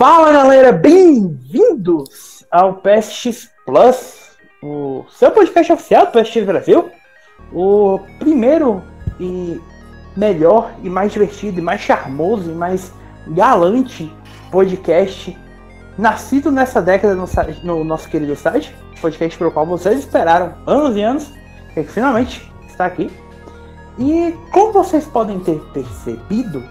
Fala galera, bem-vindos ao PSX Plus, o seu podcast oficial do PSX Brasil, o primeiro e melhor e mais divertido e mais charmoso e mais galante podcast nascido nessa década no, no nosso querido site, podcast pelo qual vocês esperaram anos e anos, que finalmente está aqui. E como vocês podem ter percebido,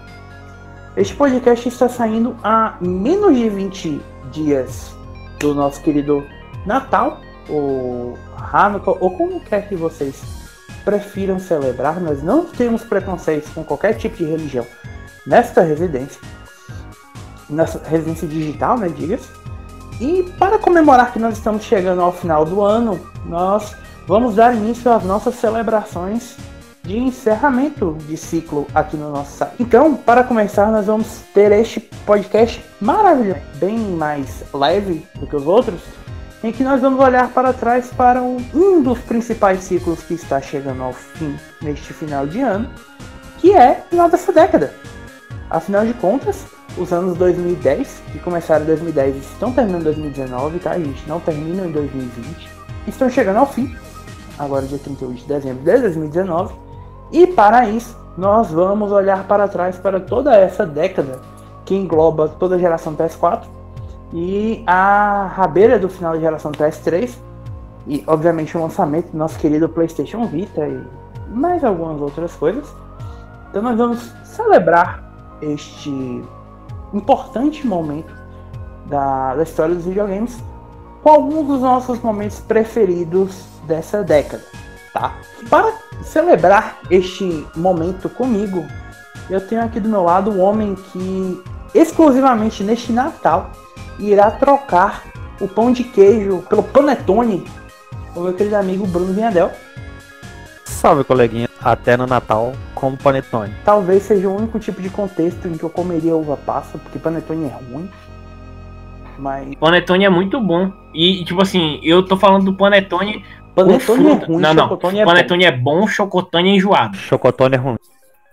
este podcast está saindo a menos de 20 dias do nosso querido Natal, ou Hanukkah, ou como quer que vocês prefiram celebrar. Nós não temos preconceitos com qualquer tipo de religião nesta residência, nessa residência digital, né, diga-se. E para comemorar que nós estamos chegando ao final do ano, nós vamos dar início às nossas celebrações de encerramento de ciclo aqui no nosso site. Então, para começar, nós vamos ter este podcast maravilhoso, bem mais leve do que os outros, em que nós vamos olhar para trás para um dos principais ciclos que está chegando ao fim neste final de ano, que é o final dessa década. Afinal de contas, os anos 2010, que começaram em 2010 e estão terminando em 2019, tá, gente? Não terminam em 2020. Estão chegando ao fim, agora dia 31 de dezembro de 2019 e para isso, nós vamos olhar para trás para toda essa década que engloba toda a geração PS4 e a rabeira do final da geração PS3 e obviamente o lançamento do nosso querido PlayStation Vita e mais algumas outras coisas. Então nós vamos celebrar este importante momento da, da história dos videogames com alguns dos nossos momentos preferidos dessa década, tá? Para celebrar este momento comigo, eu tenho aqui do meu lado um homem que exclusivamente neste Natal irá trocar o pão de queijo pelo panetone o meu querido amigo Bruno Vinhadel. Salve, coleguinha. Até no Natal, como panetone. Talvez seja o único tipo de contexto em que eu comeria uva passa, porque panetone é ruim. Mas... Panetone é muito bom. E, tipo assim, eu tô falando do panetone Panetone é ruim, não, não. Chocotone é Panetone bom. é bom, chocotone é enjoado. Chocotone é ruim.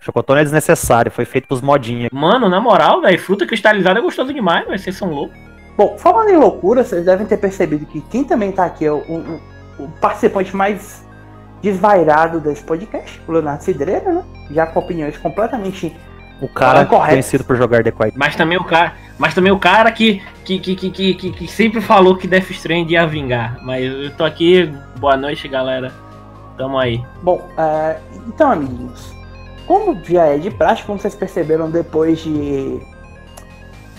Chocotone é desnecessário, foi feito pros modinhos. Mano, na moral, velho, fruta cristalizada é gostoso demais, velho, vocês são loucos. Bom, falando em loucura, vocês devem ter percebido que quem também tá aqui é o, o, o participante mais desvairado desse podcast, o Leonardo Cidreira, né? Já com opiniões completamente o cara conhecido por jogar The Quiet. Mas também o cara, mas também o cara que que, que, que, que, que sempre falou que Death Stranding ia vingar. Mas eu tô aqui, boa noite, galera. Tamo aí. Bom, uh, então, amiguinhos, como já é de prática, como vocês perceberam depois de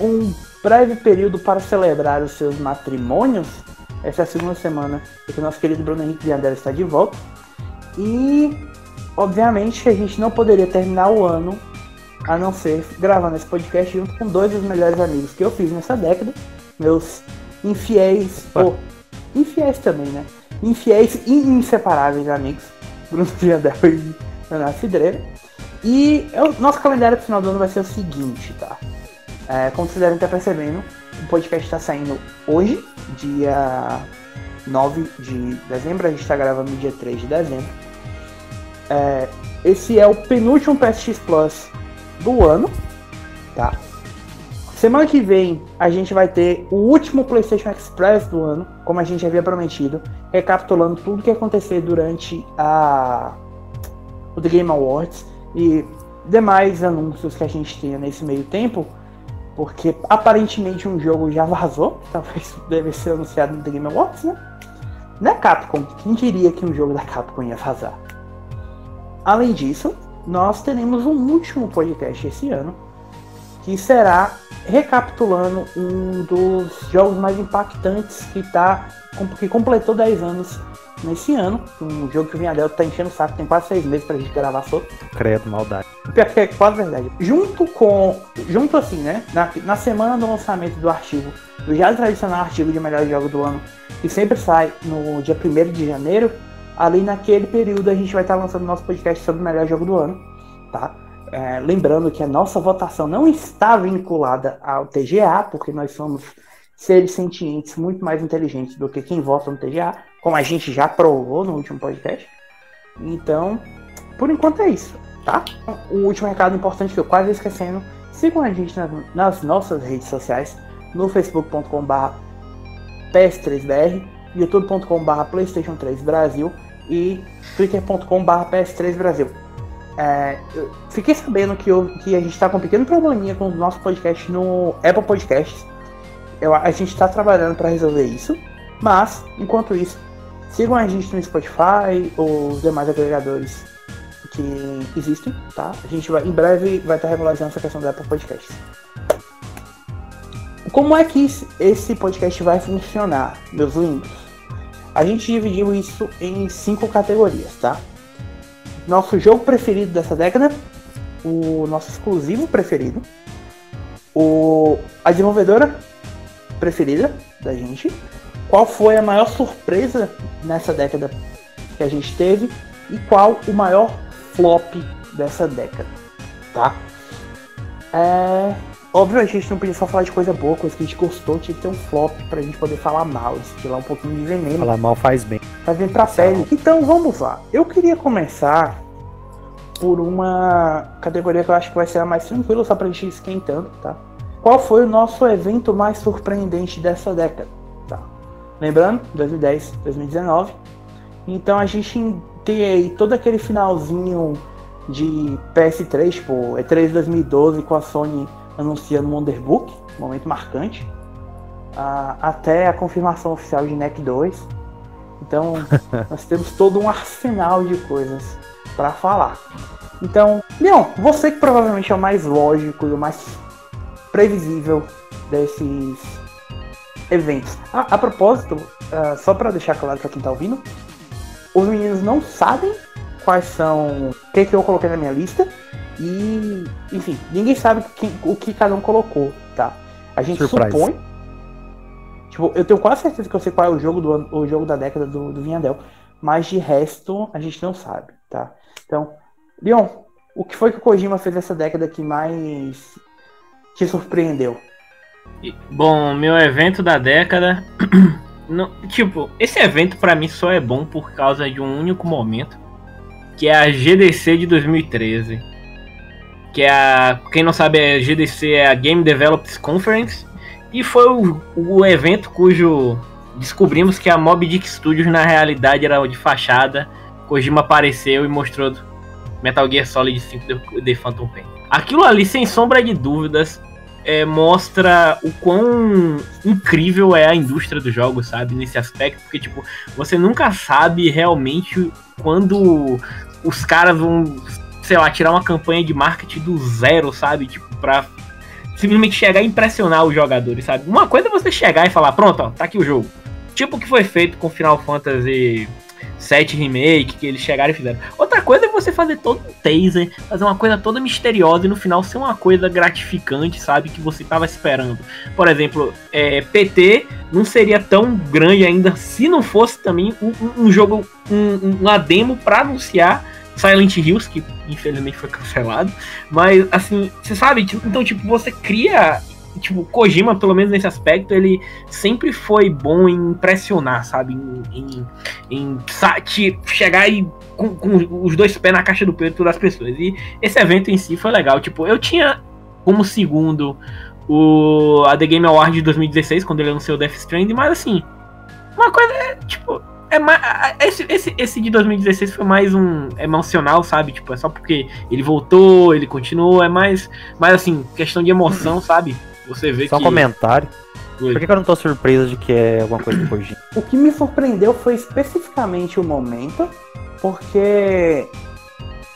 um breve período para celebrar os seus matrimônios, essa é a segunda semana que o nosso querido Bruno Henrique Viandela está de volta. E, obviamente, a gente não poderia terminar o ano a não ser gravando esse podcast junto com dois dos melhores amigos que eu fiz nessa década, meus infiéis, ou infiéis também, né? Infiéis e inseparáveis amigos, Bruno Viandel e Leonardo Cidreira. E eu, nosso calendário pro final do ano vai ser o seguinte, tá? É, como vocês devem estar percebendo, o podcast está saindo hoje, dia 9 de dezembro, a gente está gravando dia 3 de dezembro. É, esse é o penúltimo PSX Plus do ano, tá? Semana que vem a gente vai ter o último PlayStation Express do ano, como a gente havia prometido, recapitulando tudo que aconteceu durante a o The Game Awards e demais anúncios que a gente tenha nesse meio tempo, porque aparentemente um jogo já vazou, talvez deve ser anunciado no The Game Awards, né? Né, Capcom? Quem diria que um jogo da Capcom ia vazar? Além disso, nós teremos um último podcast esse ano, que será recapitulando um dos jogos mais impactantes que tá, que completou 10 anos nesse ano. Um jogo que o Vinhadel tá enchendo o saco, tem quase 6 meses pra gente gravar sobre. Credo, maldade. Pior que é quase verdade. Junto com. Junto assim, né? Na, na semana do lançamento do artigo, do já tradicional artigo de melhor jogo do ano, que sempre sai no dia 1 de janeiro, ali naquele período a gente vai estar lançando nosso podcast sobre o melhor jogo do ano, tá? É, lembrando que a nossa votação não está vinculada ao TGA, porque nós somos seres sentientes muito mais inteligentes do que quem vota no TGA, como a gente já provou no último podcast. Então, por enquanto é isso, tá? O último recado importante que eu quase esquecendo, sigam a gente nas, nas nossas redes sociais, no facebook.com.br ps3br, youtube.com.br playstation 3 Brasil e twitter.com.br ps3 Brasil. É, fiquei sabendo que, eu, que a gente está com um pequeno probleminha com o nosso podcast no Apple Podcasts. Eu, a gente está trabalhando para resolver isso, mas enquanto isso, sigam a gente no Spotify ou os demais agregadores que existem, tá? A gente vai, em breve vai estar regularizando essa questão do Apple Podcasts. Como é que esse podcast vai funcionar, meus lindos? A gente dividiu isso em cinco categorias, tá? Nosso jogo preferido dessa década, o nosso exclusivo preferido, o a desenvolvedora preferida da gente, qual foi a maior surpresa nessa década que a gente teve e qual o maior flop dessa década, tá? É, Óbvio, a gente não podia só falar de coisa boa, coisa que a gente gostou, tinha que ter um flop pra gente poder falar mal, tirar um pouquinho de veneno. Falar mal faz bem. Faz bem pra pele. Então vamos lá. Eu queria começar por uma categoria que eu acho que vai ser a mais tranquila, só pra gente ir esquentando, tá? Qual foi o nosso evento mais surpreendente dessa década? Tá? Lembrando, 2010, 2019. Então a gente tem aí todo aquele finalzinho de PS3, tipo, E3 2012 com a Sony anunciando Wonderbook, momento marcante, uh, até a confirmação oficial de NEC 2. Então, nós temos todo um arsenal de coisas para falar. Então, Leon, você que provavelmente é o mais lógico e o mais previsível desses eventos. Ah, a propósito, uh, só para deixar claro para quem tá ouvindo, os meninos não sabem quais são o que, que eu coloquei na minha lista e, enfim, ninguém sabe quem, o que cada um colocou, tá? A gente Surprise. supõe. Tipo, eu tenho quase certeza que eu sei qual é o jogo, do, o jogo da década do, do Vinhadel. Mas de resto, a gente não sabe, tá? Então, Leon, o que foi que o Kojima fez essa década que mais te surpreendeu? Bom, meu evento da década. Não, tipo, esse evento para mim só é bom por causa de um único momento, que é a GDC de 2013 que é a, quem não sabe, a GDC é a Game Developers Conference, e foi o, o evento cujo descobrimos que a Mob Dick Studios na realidade era de fachada. Kojima apareceu e mostrou Metal Gear Solid 5 The Phantom Pain. Aquilo ali, sem sombra de dúvidas, é, mostra o quão incrível é a indústria dos jogos, sabe? Nesse aspecto, porque, tipo, você nunca sabe realmente quando os caras vão sei lá, tirar uma campanha de marketing do zero, sabe? Tipo, pra simplesmente chegar e impressionar os jogadores, sabe? Uma coisa é você chegar e falar, pronto, ó, tá aqui o jogo. Tipo o que foi feito com Final Fantasy 7 Remake, que eles chegaram e fizeram. Outra coisa é você fazer todo um taser, fazer uma coisa toda misteriosa e no final ser uma coisa gratificante, sabe? Que você tava esperando. Por exemplo, é, PT não seria tão grande ainda se não fosse também um, um jogo, um, uma demo para anunciar Silent Hills, que infelizmente foi cancelado. Mas, assim, você sabe? Tipo, então, tipo, você cria. Tipo, Kojima, pelo menos nesse aspecto, ele sempre foi bom em impressionar, sabe? Em, em, em chegar e com, com, os dois pés na caixa do peito das pessoas. E esse evento em si foi legal. Tipo, eu tinha como segundo o a The Game Award de 2016, quando ele anunciou Death Stranding, mas assim, uma coisa é, tipo, é mais, esse, esse, esse de 2016 foi mais um emocional, sabe? Tipo, é só porque ele voltou, ele continuou, é mais, mais assim, questão de emoção, sabe? Você vê só que. Só um comentário. Oi. Por que, que, eu não tô surpreso de que é alguma coisa do Kojima? O que me surpreendeu foi especificamente o momento, porque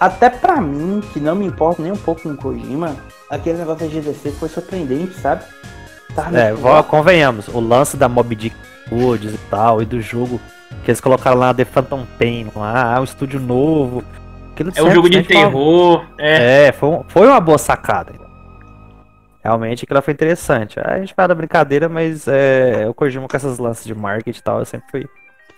até pra mim, que não me importa nem um pouco com Kojima, aquele negócio da GDC foi surpreendente, sabe? Tá é, convenhamos, o lance da Mob Dick Woods e tal, e do jogo que eles colocaram lá The Phantom Pain, lá, um estúdio novo. É um jogo de terror. Uma... É, é foi, foi uma boa sacada. Realmente aquilo foi interessante. A gente fala da brincadeira, mas é, o Kojima com essas lances de marketing e tal, sempre foi,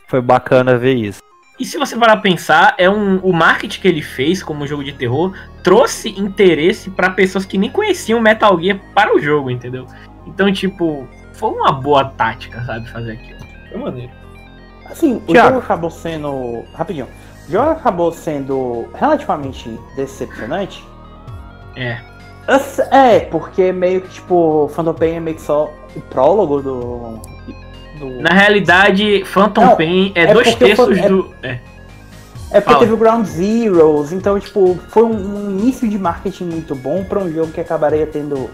foi bacana ver isso. E se você parar pensar, é um, o marketing que ele fez como jogo de terror trouxe interesse para pessoas que nem conheciam Metal Gear para o jogo, entendeu? Então, tipo, foi uma boa tática, sabe, fazer aquilo. Foi maneiro. Assim, o jogo acabou sendo. Rapidinho. O jogo acabou sendo relativamente decepcionante. É. É, porque meio que, tipo, Phantom Pain é meio que só o prólogo do. do... Na realidade, Phantom Não, Pain é, é dois terços é... do. É. É porque Fala. teve o Ground Zeroes, então, tipo, foi um, um início de marketing muito bom para um jogo que acabaria tendo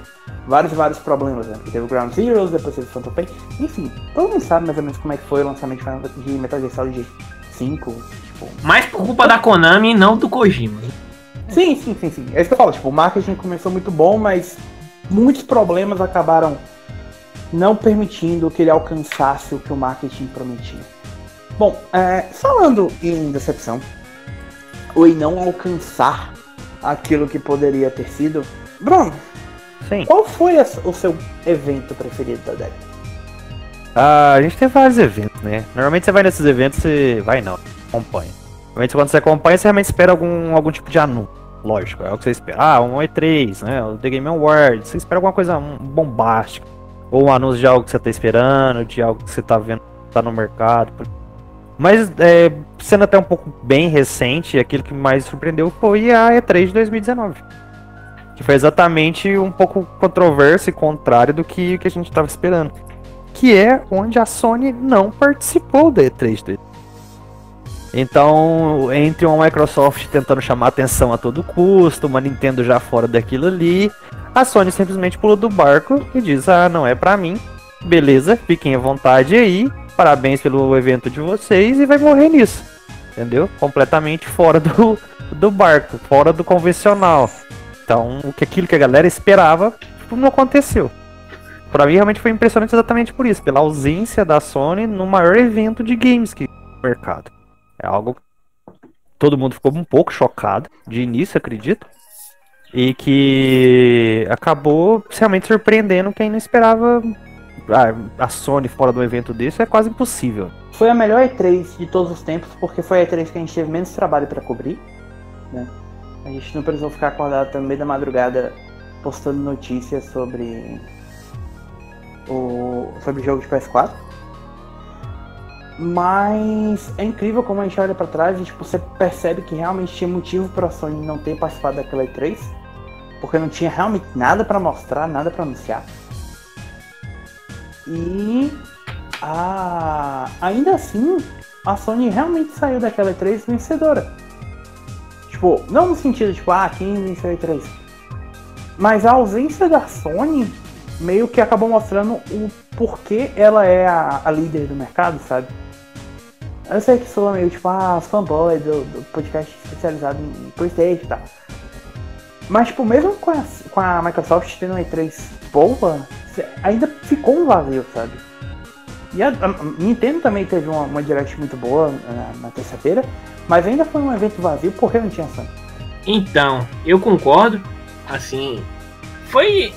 vários vários problemas, né? Porque teve o Ground Zeroes, depois teve o Phantom Pain. Enfim, todo mundo sabe mais ou menos como é que foi o lançamento de Metal Gear Solid 5. Tipo... Mais por culpa da Konami e não do Kojima. Sim, sim, sim, sim. É isso que eu falo, tipo, o marketing começou muito bom, mas muitos problemas acabaram não permitindo que ele alcançasse o que o marketing prometia. Bom, é, falando em decepção, ou em não alcançar aquilo que poderia ter sido, Bruno, Sim. qual foi a, o seu evento preferido da década? Ah, a gente tem vários eventos, né? Normalmente você vai nesses eventos, você vai não, acompanha. Normalmente quando você acompanha, você realmente espera algum, algum tipo de anúncio. Lógico, é o que você espera. Ah, um E3, né? O The Game Awards. Você espera alguma coisa bombástica. Ou um anúncio de algo que você está esperando, de algo que você está vendo tá no mercado. Mas, é, sendo até um pouco bem recente, aquilo que mais surpreendeu foi a E3 de 2019. Que foi exatamente um pouco controverso e contrário do que, que a gente estava esperando. Que é onde a Sony não participou da E3 de então, entre uma Microsoft tentando chamar atenção a todo custo, uma Nintendo já fora daquilo ali, a Sony simplesmente pula do barco e diz: Ah, não é para mim. Beleza, fiquem à vontade aí parabéns pelo evento de vocês e vai morrer nisso. Entendeu? Completamente fora do, do barco, fora do convencional. Então, o que aquilo que a galera esperava tipo, não aconteceu. Para mim realmente foi impressionante exatamente por isso, pela ausência da Sony no maior evento de games que no mercado. É algo que todo mundo ficou um pouco chocado de início, acredito. E que acabou realmente surpreendendo quem não esperava a Sony fora do evento desse é quase impossível. Foi a melhor E3 de todos os tempos, porque foi a E3 que a gente teve menos trabalho para cobrir. Né? A gente não precisou ficar acordado no meio da madrugada postando notícias sobre o sobre jogo de PS4. Mas é incrível como a gente olha para trás e tipo, você percebe que realmente tinha motivo para a Sony não ter participado daquela E3, porque não tinha realmente nada para mostrar, nada para anunciar. E a... ainda assim, a Sony realmente saiu daquela E3 vencedora. Tipo, não no sentido tipo, ah, quem venceu a E3. Mas a ausência da Sony meio que acabou mostrando o porquê ela é a, a líder do mercado, sabe? Eu sei que sou meio tipo, ah, fanboy do, do podcast especializado em Playstation e tal. Mas, tipo, mesmo com a, com a Microsoft tendo uma E3 boa, ainda ficou um vazio, sabe? E a, a Nintendo também teve uma, uma direct muito boa na, na terça-feira, mas ainda foi um evento vazio porque não tinha Sony. Então, eu concordo. Assim, foi.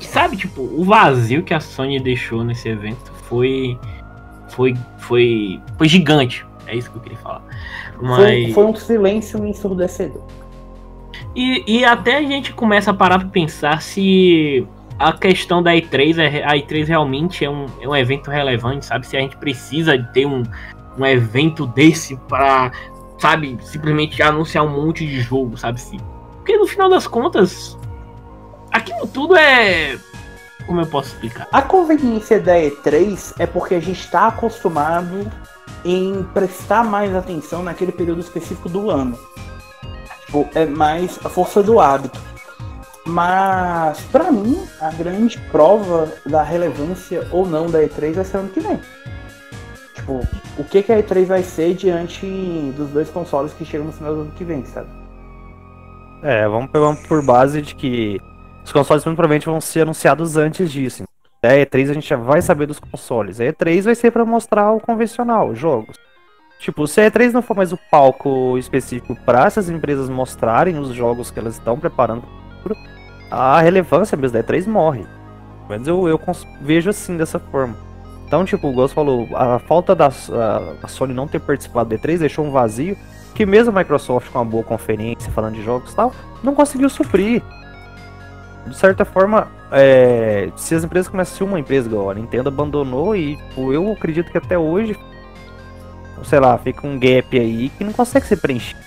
Sabe, tipo, o vazio que a Sony deixou nesse evento foi. Foi. Foi. Foi gigante. É isso que eu queria falar. Mas... Foi, foi um silêncio ensurdecedor. E, e até a gente começa a parar pra pensar se a questão da E3, é, a E3 realmente é um, é um evento relevante, sabe? Se a gente precisa ter um, um evento desse para, sabe, simplesmente anunciar um monte de jogo, sabe? -se? Porque no final das contas, aquilo tudo é. Como eu posso explicar? A conveniência da E3 é porque a gente está acostumado em prestar mais atenção naquele período específico do ano. Tipo, é mais a força do hábito. Mas, para mim, a grande prova da relevância ou não da E3 vai ser ano que vem. Tipo, o que, que a E3 vai ser diante dos dois consoles que chegam no final do ano que vem, sabe? É, vamos, vamos por base de que os consoles muito provavelmente vão ser anunciados antes disso. A E3 a gente já vai saber dos consoles. A E3 vai ser para mostrar o convencional, os jogos. Tipo, se a E3 não for mais o palco específico para essas empresas mostrarem os jogos que elas estão preparando a relevância mesmo da E3 morre. Mas eu, eu vejo assim, dessa forma. Então, tipo, o Ghost falou, a falta da a, a Sony não ter participado da E3 deixou um vazio que mesmo a Microsoft com uma boa conferência falando de jogos e tal, não conseguiu suprir. De certa forma, é, se as empresas começam uma empresa igual a Nintendo abandonou e tipo, eu acredito que até hoje, sei lá, fica um gap aí que não consegue ser preenchido.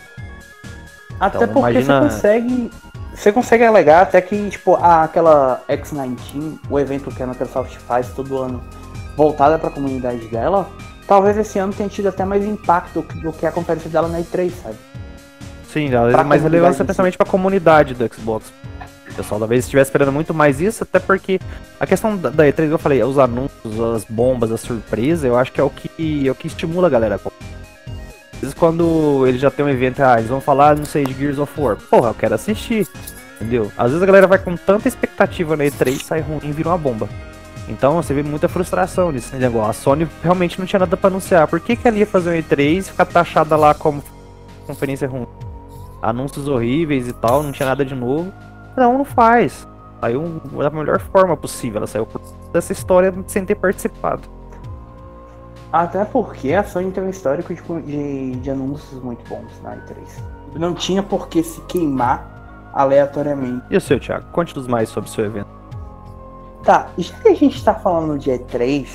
Até então, porque imagina... você consegue você consegue alegar até que, tipo, a, aquela X19, o evento que a Microsoft faz todo ano, voltada para a comunidade dela, talvez esse ano tenha tido até mais impacto do que a conferência dela na E3, sabe? Sim, ela é mais relevância principalmente para a comunidade do Xbox. O pessoal talvez estivesse esperando muito mais isso, até porque a questão da, da E3 eu falei, os anúncios, as bombas, a surpresa, eu acho que é o que, é o que estimula a galera. Às vezes quando ele já tem um evento, ah, eles vão falar, não sei, de Gears of War. Porra, eu quero assistir. Entendeu? Às vezes a galera vai com tanta expectativa na E3, sai ruim e vira uma bomba. Então você vê muita frustração nisso negócio. A Sony realmente não tinha nada para anunciar. Por que, que ela ia fazer um E3 e ficar taxada lá como conferência ruim? Anúncios horríveis e tal, não tinha nada de novo. Não, não faz. Saiu da melhor forma possível. Ela saiu dessa história sem ter participado. Até porque a Sony tem um histórico de, de, de anúncios muito bons na E3. Não tinha por que se queimar aleatoriamente. E o seu, Thiago? Conte-nos mais sobre o seu evento. Tá, já que a gente tá falando de E3,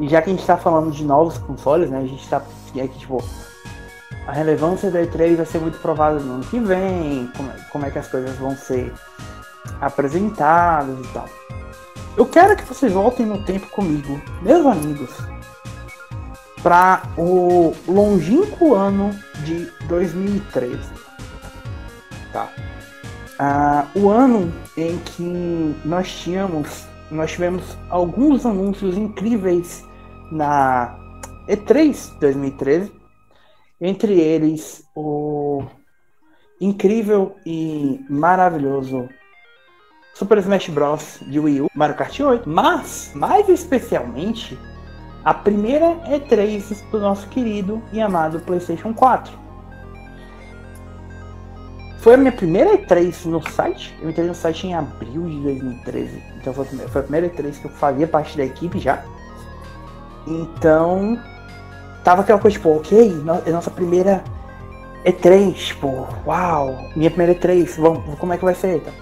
e já que a gente tá falando de novos consoles, né? A gente tá. É que, tipo, a relevância da E3 vai ser muito provada no ano que vem, como é, como é que as coisas vão ser apresentadas e tal. Eu quero que vocês voltem no tempo comigo, meus amigos, para o longínquo ano de 2013. Tá? Ah, o ano em que nós tínhamos, nós tivemos alguns anúncios incríveis na E3 2013, entre eles o incrível e maravilhoso Super Smash Bros. de Wii U, Mario Kart 8, mas, mais especialmente, a primeira E3 do nosso querido e amado PlayStation 4. Foi a minha primeira E3 no site. Eu entrei no site em abril de 2013. Então foi a primeira E3 que eu fazia parte da equipe já. Então. Tava aquela coisa, tipo, ok, é nossa primeira E3, tipo, uau, minha primeira E3, vamos, como é que vai ser? Então.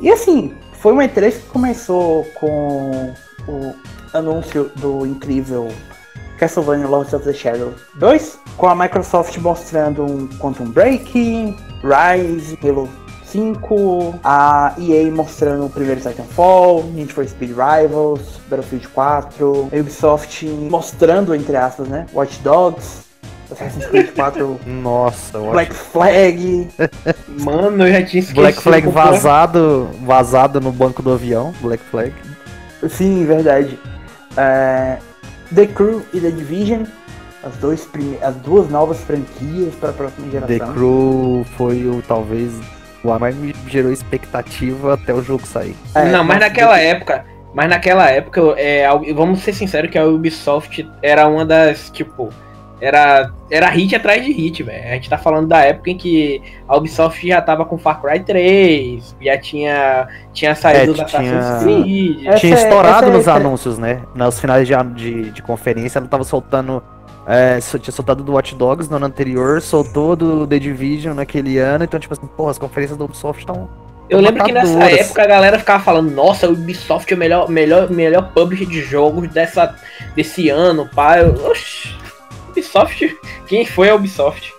E assim, foi uma E3 que começou com o anúncio do incrível Castlevania Lords of the Shadow 2, com a Microsoft mostrando um Quantum Break, Rise, Halo 5, a EA mostrando o primeiro Titanfall, Need for Speed Rivals, Battlefield 4, a Ubisoft mostrando, entre aspas, né, Watch Dogs, Assassin's Creed 4, Nossa, Black Flag. Mano, eu já tinha esquecido. Black Flag vazado, vazado no banco do avião, Black Flag. Sim, verdade. É, The Crew e The Division, as, dois prime... as duas novas franquias para a próxima geração. The Crew foi o talvez o mais me gerou expectativa até o jogo sair. É, não, mas naquela The... época, mas naquela época, é, vamos ser sinceros que a Ubisoft era uma das, tipo, era, era hit atrás de hit, velho. A gente tá falando da época em que a Ubisoft já tava com Far Cry 3, já tinha, tinha saído é, da Assassin's Creed. Tinha estourado nos anúncios, né? Nos finais de, de, de conferência, ela tava soltando. É, tinha soltado do Watch Dogs no ano anterior, soltou do The Division naquele ano, então, tipo assim, porra, as conferências da Ubisoft estão. Eu lembro que nessa época a galera ficava falando, nossa, o Ubisoft é o melhor, melhor, melhor publisher de jogos dessa, desse ano, pá. Eu, oxi. Ubisoft, quem foi a Ubisoft?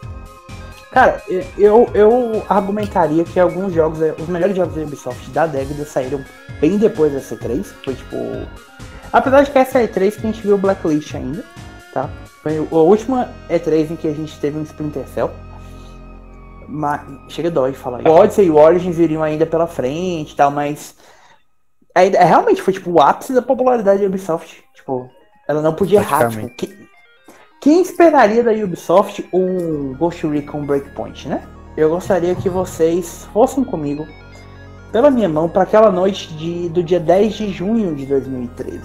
Cara, eu, eu argumentaria que alguns jogos, é, os melhores jogos da Ubisoft da década saíram bem depois da C3. Foi tipo. Apesar de que essa E3 que a gente viu o Blacklist ainda, tá? Foi a última E3 em que a gente teve um Splinter Cell. Mas, chega dói falar isso. O Odyssey e o Origins iriam ainda pela frente e tal, mas. É, é, realmente foi tipo o ápice da popularidade da Ubisoft. Tipo, ela não podia errar. Tipo, que, quem esperaria da Ubisoft um Ghost Recon Breakpoint, né? Eu gostaria que vocês fossem comigo pela minha mão para aquela noite de, do dia 10 de junho de 2013.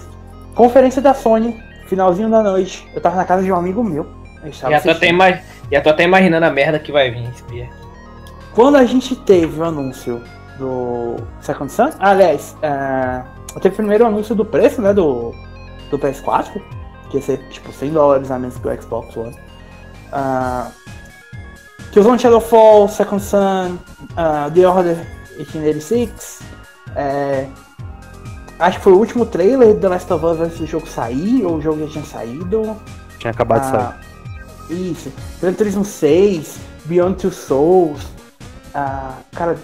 Conferência da Sony, finalzinho da noite. Eu tava na casa de um amigo meu. Já tô, até imag... Já tô até imaginando a merda que vai vir, Spear. Quando a gente teve o anúncio do Second Sun, aliás, uh, teve primeiro o anúncio do preço, né, do, do PS4 que ia ser tipo 100 dólares a menos que o Xbox One. Uh, Killzone Shadowfall, Second Sun, uh, The Order 1886. É, acho que foi o último trailer do The Last of Us antes do jogo sair, ou o jogo já tinha saído. Tinha acabado de sair. Isso. Gran Turismo 6, Beyond Two Souls. Ah, cara,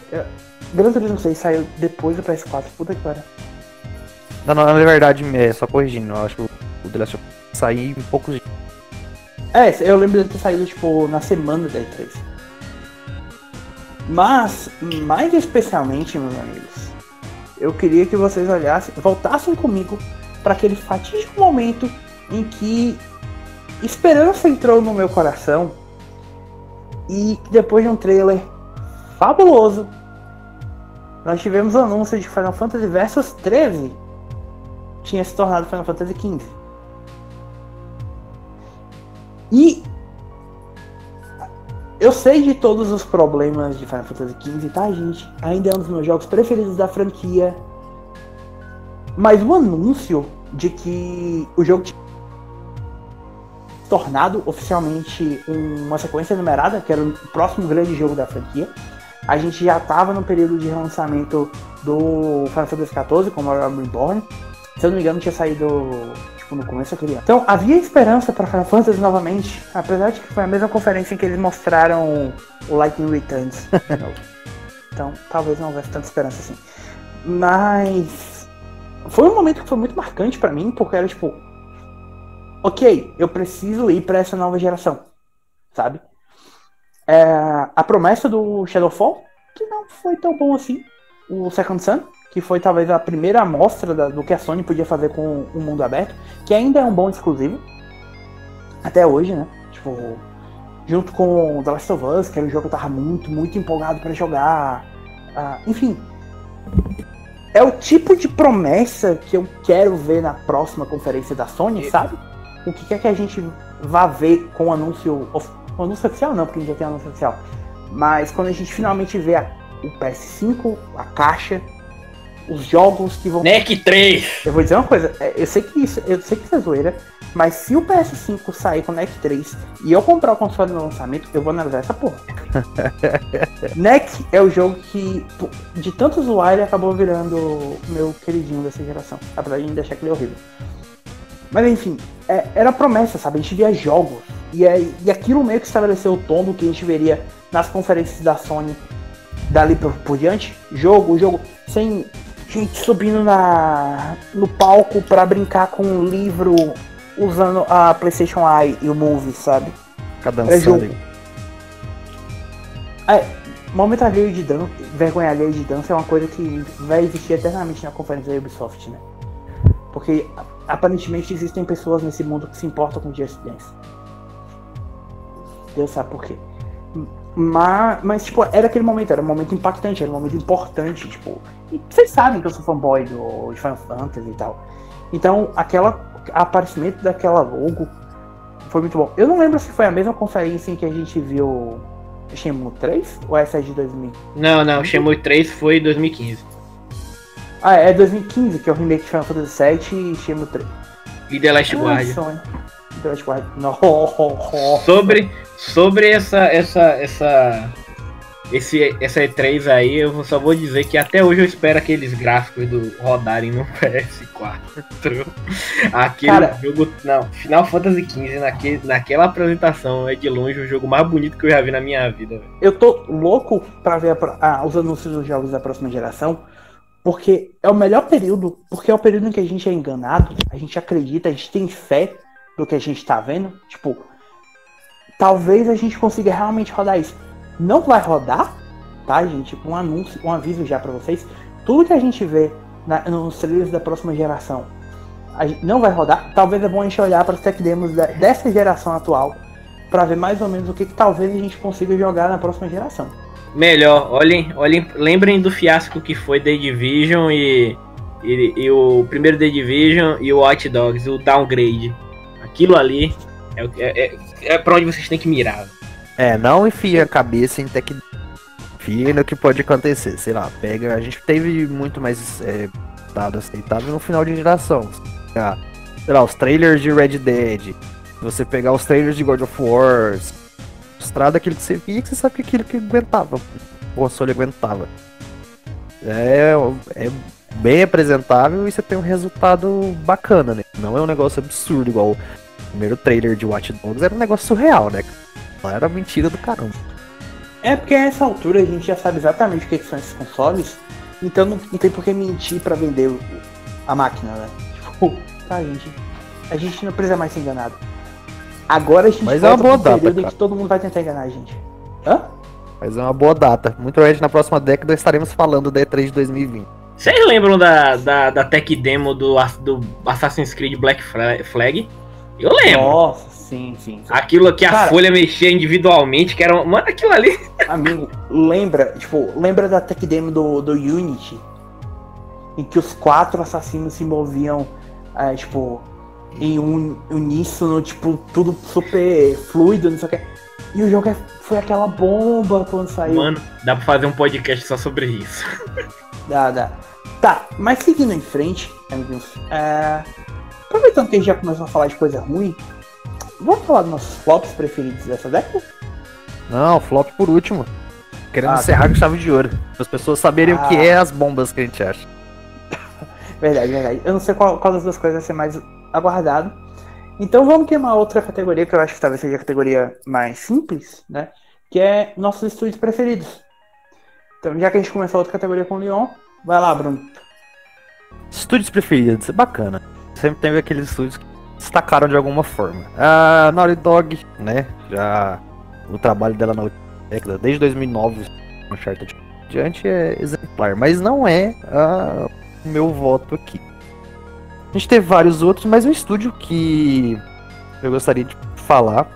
Gran Turismo 6 saiu depois do PS4, puta que pariu. Não, não, na verdade, é, só corrigindo, eu acho que o o The Last of Us saiu em poucos dias. É, eu lembro de ter saído, tipo, na semana da E3. Mas, mais especialmente, meus amigos, eu queria que vocês olhassem, voltassem comigo para aquele fatídico momento em que esperança entrou no meu coração e depois de um trailer fabuloso, nós tivemos o anúncio de Final Fantasy Versus 13 tinha se tornado Final Fantasy 15. E eu sei de todos os problemas de Final Fantasy XV, tá, gente? Ainda é um dos meus jogos preferidos da franquia. Mas o anúncio de que o jogo tinha tornado oficialmente um- uma sequência numerada, que era o próximo grande jogo da franquia. A gente já estava no período de relançamento do Final Fantasy XIV, como era Reborn. Se eu não me engano, tinha saído tipo, no começo daquele ano. Então havia esperança para Final Fantasy novamente, apesar de que foi a mesma conferência em que eles mostraram o Lightning Returns. então talvez não houvesse tanta esperança assim. Mas foi um momento que foi muito marcante para mim, porque era tipo, ok, eu preciso ir para essa nova geração, sabe? É, a promessa do Shadowfall, que não foi tão bom assim, o Second Sun, que foi talvez a primeira amostra da- do que a Sony podia fazer com o mundo aberto, que ainda é um bom exclusivo. Até hoje, né? Tipo, junto com The Last of Us, que era um jogo que eu tava muito, muito empolgado pra jogar. Ah, enfim. É o tipo de promessa que eu quero ver na próxima conferência da Sony, sabe? O que quer que a gente vá ver com o anúncio. of- O anúncio oficial não, porque a gente já tem anúncio oficial. Mas quando a gente finalmente vê a- o PS5, a caixa, os jogos que vão. NEC 3! Eu vou dizer uma coisa, é, eu sei que isso, eu sei que isso é zoeira, mas se o PS5 sair com o NEC 3 e eu comprar o console no lançamento, eu vou analisar essa porra. NEC é o jogo que, de tanto zoar, ele acabou virando meu queridinho dessa geração. Apesar de ainda achar que ele é horrível. Mas enfim, é- era promessa, sabe? A gente via jogos. E, é- e aquilo meio que estabeleceu o tom do que a gente veria nas conferências da Sony dali por, por diante. Jogo, jogo, sem gente subindo na, no palco pra brincar com um livro usando a PlayStation Eye e o Move, sabe? Fica jogo. dançando. É, momento alheio de dança, vergonha alheia de dança é uma coisa que vai existir eternamente na conferência da Ubisoft, né? Porque aparentemente existem pessoas nesse mundo que se importam com Just Dance. Deus sabe por quê. Mas, mas, tipo, era aquele momento, era um momento impactante, era um momento importante, tipo. E vocês sabem que eu sou fanboy do, de Final Fantasy e tal. Então, aquela aparecimento daquela logo foi muito bom. Eu não lembro se foi a mesma conferência em que a gente viu Shenmue 3 ou essa é de 2000? Não, não, Shenmue 3 foi 2015. Ah, é 2015 que é o remake de Final Fantasy VII e Shenmue 3. E The Last Guardian. Não. Sobre, sobre essa, essa, essa, esse, essa E3 aí, eu só vou dizer que até hoje eu espero aqueles gráficos do rodarem no PS4. Aquele Cara. jogo, não, Final Fantasy XV naquele, naquela apresentação é de longe o jogo mais bonito que eu já vi na minha vida. Eu tô louco pra ver a ah, os anúncios dos jogos da próxima geração, porque é o melhor período, porque é o período em que a gente é enganado, a gente acredita, a gente tem fé do que a gente tá vendo. Tipo, talvez a gente consiga realmente rodar isso. Não vai rodar, tá, gente? Um anúncio, um aviso já pra vocês. Tudo que a gente vê na- nos trailers da próxima geração gente não vai rodar. Talvez é bom a gente olhar para os tech demos da- dessa geração atual pra ver mais ou menos o que, que talvez a gente consiga jogar na próxima geração. Melhor, olhem, olhem, lembrem do fiasco que foi The Division e, e, e o primeiro The Division e o Watch Dogs, o downgrade. Aquilo ali é, é, é, é pra onde vocês têm que mirar. É, não enfia a cabeça em tech. Enfia no que pode acontecer. Sei lá, pega. A gente teve muito mais é, dado aceitável no final de geração. Sei lá, os trailers de Red Dead. Você pegar os trailers de God of War, mostrar daquilo que você via, que você sabe que aquilo que aguentava. O console aguentava. É, é bem apresentável e você tem um resultado bacana, né? Não é um negócio absurdo, igual o primeiro trailer de Watch Dogs era um negócio surreal, né? Era mentira do caramba. É porque a essa altura a gente já sabe exatamente o que, que são esses consoles, então não, não tem por que mentir pra vender a máquina, né? Tipo, tá, gente. A gente não precisa mais ser enganado. Agora a gente Mas é uma boa data, cara. que todo mundo vai tentar enganar a gente. Hã? Mas é uma boa data. Muito provavelmente na próxima década estaremos falando da E3 de 2020. Vocês lembram da, da, da tech demo do, do Assassin's Creed Black Flag? Eu lembro. Nossa, sim, sim. sim. Aquilo que a Cara. folha mexia individualmente, que era. Mano, aquilo ali. Amigo, lembra, tipo, lembra da tech demo do, do Unity? Em que os quatro assassinos se moviam, é, tipo, em um uníssono, tipo, tudo super fluido, não sei o que. E o jogo é- foi aquela bomba quando saiu. Mano, dá pra fazer um podcast só sobre isso. Dá, dá. Tá, mas seguindo em frente, amigos, é, aproveitando que a gente já começou a falar de coisa ruim, vamos falar dos nossos flops preferidos dessa década? Não, flop por último. Querendo Ah, encerrar com chave de ouro. Para as pessoas saberem o que Ah. é as bombas que a gente acha. Verdade, verdade. Eu não sei qual, qual das duas coisas vai ser mais aguardado. Então vamos queimar outra categoria, que eu acho que talvez seja a categoria mais simples, né? Que é nossos estúdios preferidos. Então, já que a gente começou outra categoria com o Leon, vai lá, Bruno. Estúdios preferidos, bacana. Sempre teve aqueles estúdios que destacaram de alguma forma. A Naughty Dog, né? Já o trabalho dela na década, desde 2009, Uncharted diante é exemplar, mas não é ah, o meu voto aqui. A gente teve vários outros, mas um estúdio que eu gostaria de falar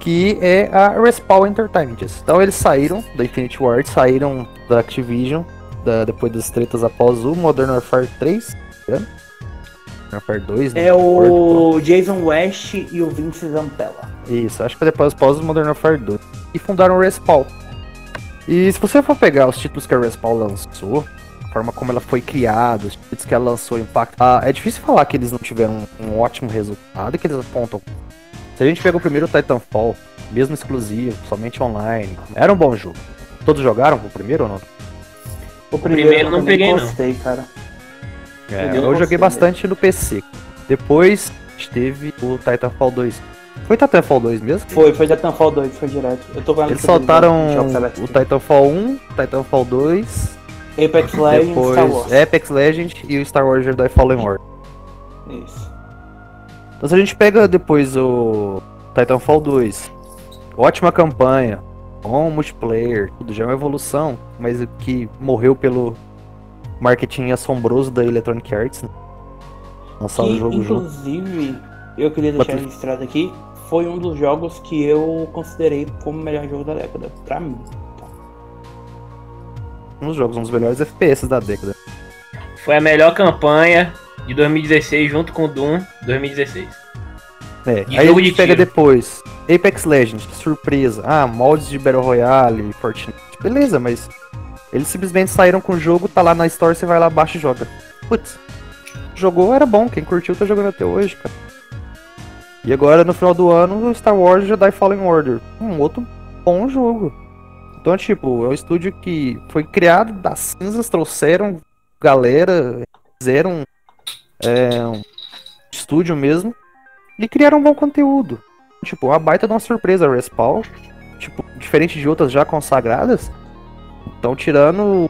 que é a Respawn Entertainment. Então eles saíram da Infinity Ward, saíram da Activision, da- depois das tretas após o Modern Warfare 3, né? Modern Warfare 2, né? É o Jason West e o Vince Zampella. Isso, acho que foi depois após o Modern Warfare 2. E fundaram o Respawn. E se você for pegar os títulos que a Respawn lançou, forma como ela foi criada, os títulos que ela lançou, o impacto, ah, é difícil falar que eles não tiveram um ótimo resultado e que eles apontam. Se a gente pega o primeiro Titanfall, mesmo exclusivo, somente online, era um bom jogo. Todos jogaram o primeiro ou não? O primeiro não eu também peguei, não. gostei, cara. É, Eu joguei bastante no PC. Depois a gente teve o Titanfall 2. Foi Titanfall 2 mesmo? Foi, foi Titanfall 2, foi direto. Eu tô Eles soltaram o Titanfall 1, Titanfall 2, Apex Legends, depois Star Wars. Apex Legends e o Star Wars Jedi Fallen Order. Isso. Então se a gente pega depois o Titanfall 2, ótima campanha, bom multiplayer, tudo já é uma evolução, mas que morreu pelo marketing assombroso da Electronic Arts, né? lançar Que, o jogo junto. inclusive, eu queria deixar registrado aqui, foi um dos jogos que eu considerei como o melhor jogo da década, pra mim. Um dos jogos, um dos melhores FPS da década. Foi a melhor campanha de 2016 junto com o Doom 2016. É, E aí a gente de pega tiro. depois Apex Legends, que surpresa. Ah, moldes de Battle Royale, Fortnite. Beleza, mas eles simplesmente saíram com o jogo, tá lá na Store, você vai lá, baixa e joga. Putz, jogou, era bom. Quem curtiu tá jogando até hoje, cara. E agora, no final do ano, o Star Wars Jedi Fallen Order. Um outro bom jogo. Então, tipo, é um estúdio que foi criado das cinzas, trouxeram galera, fizeram é, um estúdio mesmo e criaram um bom conteúdo. Tipo, uma baita de uma surpresa a Respawn. Tipo, diferente de outras já consagradas. Estão tirando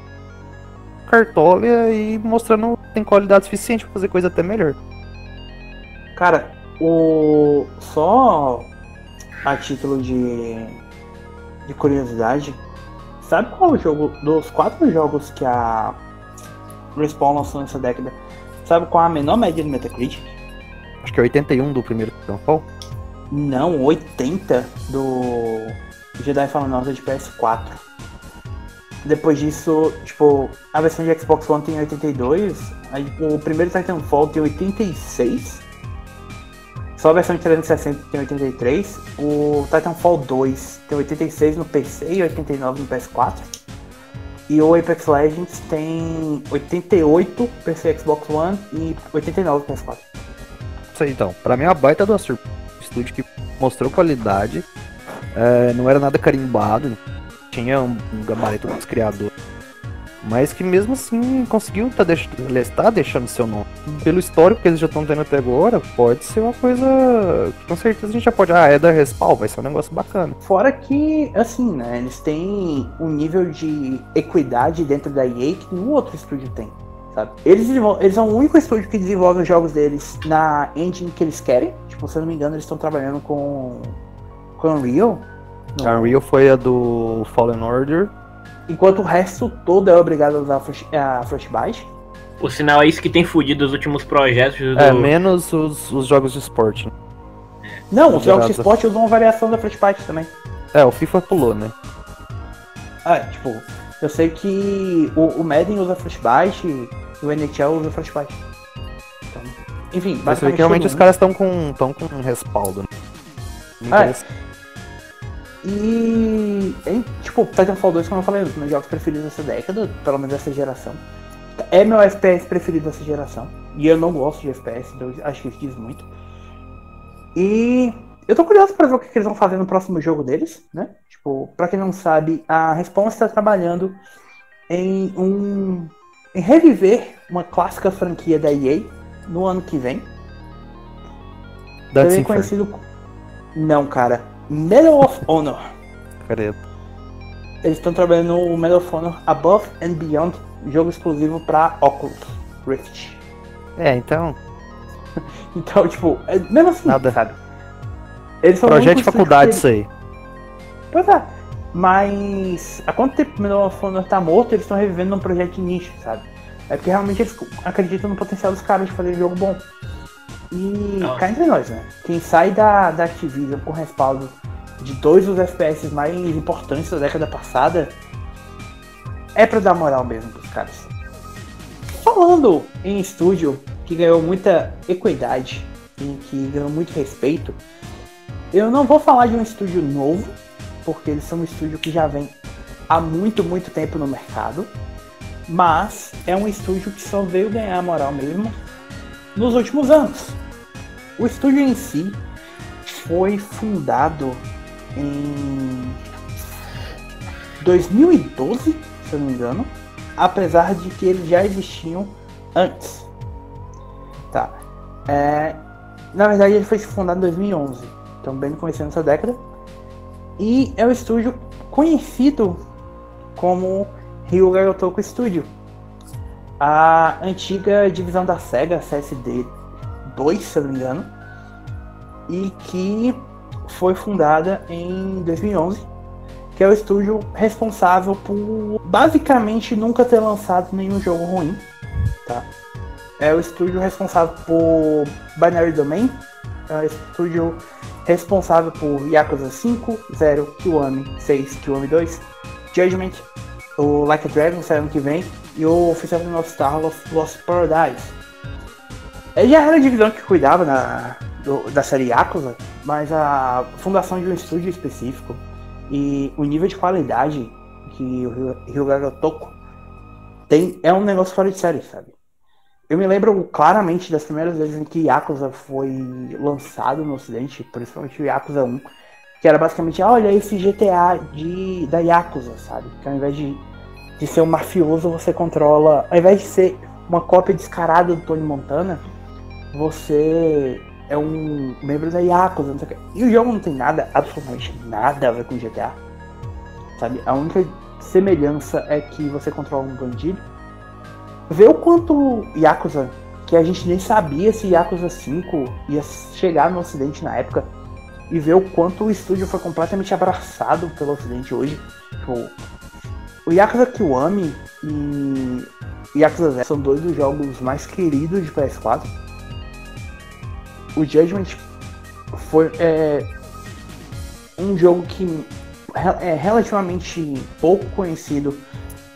cartola e mostrando que tem qualidade suficiente pra fazer coisa até melhor. Cara, o. Só a título de. de curiosidade. Sabe qual o jogo. Dos quatro jogos que a Respawn lançou nessa década? Sabe qual a menor média do Metacritic? Acho que é 81 do primeiro Titanfall. Não, 80 do Jedi Fallen Order de PS4. Depois disso, tipo, a versão de Xbox One tem 82, aí, o primeiro Titanfall tem 86, só a versão de 360 tem 83, o Titanfall 2 tem 86 no PC e 89 no PS4, e o Apex Legends tem 88 PC Xbox One e 89 no PS4. Isso aí então. Pra mim é uma baita uma surpresa. Estúdio que mostrou qualidade. é, não era nada carimbado. Tinha um, um gabarito dos criadores. Mas que mesmo assim conseguiu tá, deix está deixando seu nome. Pelo histórico que eles já estão tendo até agora, pode ser uma coisa. Com certeza a gente já pode. Ah, é da Respawn, vai ser um negócio bacana. Fora que, assim, né? Eles têm um nível de equidade dentro da EA que nenhum outro estúdio tem. Sabe? Eles, eles são o único estúdio que desenvolve os jogos deles na engine que eles querem. Tipo, se eu não me engano, eles estão trabalhando com. com Unreal. A Unreal foi a do Fallen Order enquanto o resto todo é obrigado a usar a Frostbite. O sinal é isso que tem fudido os últimos projetos do... É, menos os, os jogos de esporte. Né? Não, os jogos de esporte usam uma variação da Frostbite também. É, o FIFA pulou, né? Ah, tipo, eu sei que o, o Madden usa Frostbite e o NHL usa Frostbite. Então, enfim, basicamente. Que realmente os caras estão com, tão com um respaldo. Né? Ah, é. E, tipo, Titanfall 2, como eu falei, um dos meus jogos preferidos dessa década, pelo menos dessa geração. É meu FPS preferido dessa geração. E eu não gosto de FPS, então acho que isso diz muito. E eu tô curioso para ver o que eles vão fazer no próximo jogo deles, né? Tipo, pra quem não sabe, a Respawn está trabalhando em um. em reviver uma clássica franquia da EA no ano que vem. Também conhecido. Não, cara. Medal of Honor. Credo. Eles estão trabalhando no Medal of Honor Above and Beyond, jogo exclusivo para Oculus Rift. É, então. então, tipo, é, mesmo assim, Nada. sabe? Eles são Projeto de faculdade, isso aí. Pois é. Mas há quanto tempo o Medal of Honor tá morto, eles estão revivendo um projeto nicho, sabe? É porque realmente eles acreditam no potencial dos caras de fazer jogo bom. E Nossa. cá entre nós, né? Quem sai da, da Activision com respaldo de dois dos FPS mais importantes da década passada é pra dar moral mesmo pros caras. Falando em estúdio que ganhou muita equidade e que ganhou muito respeito, eu não vou falar de um estúdio novo, porque eles são um estúdio que já vem há muito, muito tempo no mercado, mas é um estúdio que só veio ganhar moral mesmo nos últimos anos. O estúdio em si foi fundado em 2012, se eu não me engano, apesar de que eles já existiam antes. Tá. É, na verdade, ele foi fundado em 2011, então bem conhecendo essa década. E é um estúdio conhecido como Ryuga Gotoku Studio, a antiga divisão da SEGA, CSD 2, se eu não me engano, e que foi fundada em 2011, que é o estúdio responsável por basicamente nunca ter lançado nenhum jogo ruim, tá? É o estúdio responsável por Binary Domain, é o estúdio responsável por Yakuza 5, 0, Kiwami 6, Kiwami 2, Judgment, o Like a Dragon, saiu ano que vem, e o Oficial of Star Lost, Lost Paradise. Ele já era a divisão que cuidava na, do, da série Yakuza, mas a fundação de um estúdio específico e o nível de qualidade que o Ryuga Toko tem é um negócio fora de série, sabe? Eu me lembro claramente das primeiras vezes em que Yakuza foi lançado no ocidente, principalmente o Yakuza 1, que era basicamente, ah, olha esse GTA de, da Yakuza, sabe? Que ao invés de de ser um mafioso, você controla. Ao invés de ser uma cópia descarada do Tony Montana, você é um membro da Yakuza, não sei o que. E o jogo não tem nada, absolutamente nada a ver com GTA. Sabe? A única semelhança é que você controla um bandido. Vê o quanto Yakuza, que a gente nem sabia se Yakuza 5 ia chegar no ocidente na época, e ver o quanto o estúdio foi completamente abraçado pelo ocidente hoje. Tipo, o Yakuza Kiwami e Yakuza Zero são dois dos jogos mais queridos de PS4. O Judgment foi é, um jogo que é relativamente pouco conhecido,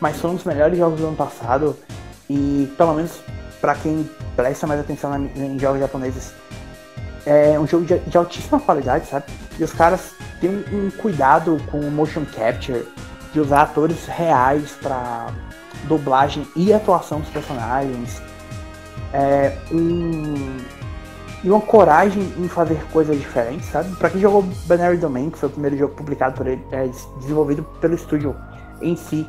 mas foi um dos melhores jogos do ano passado. E pelo menos para quem presta mais atenção em jogos japoneses, é um jogo de, de altíssima qualidade, sabe? E os caras têm um, um cuidado com o motion capture de usar atores reais para dublagem e atuação dos personagens. É, um, e uma coragem em fazer coisas diferentes, sabe? Pra quem jogou Binary Domain, que foi o primeiro jogo publicado por ele, é, desenvolvido pelo estúdio em si,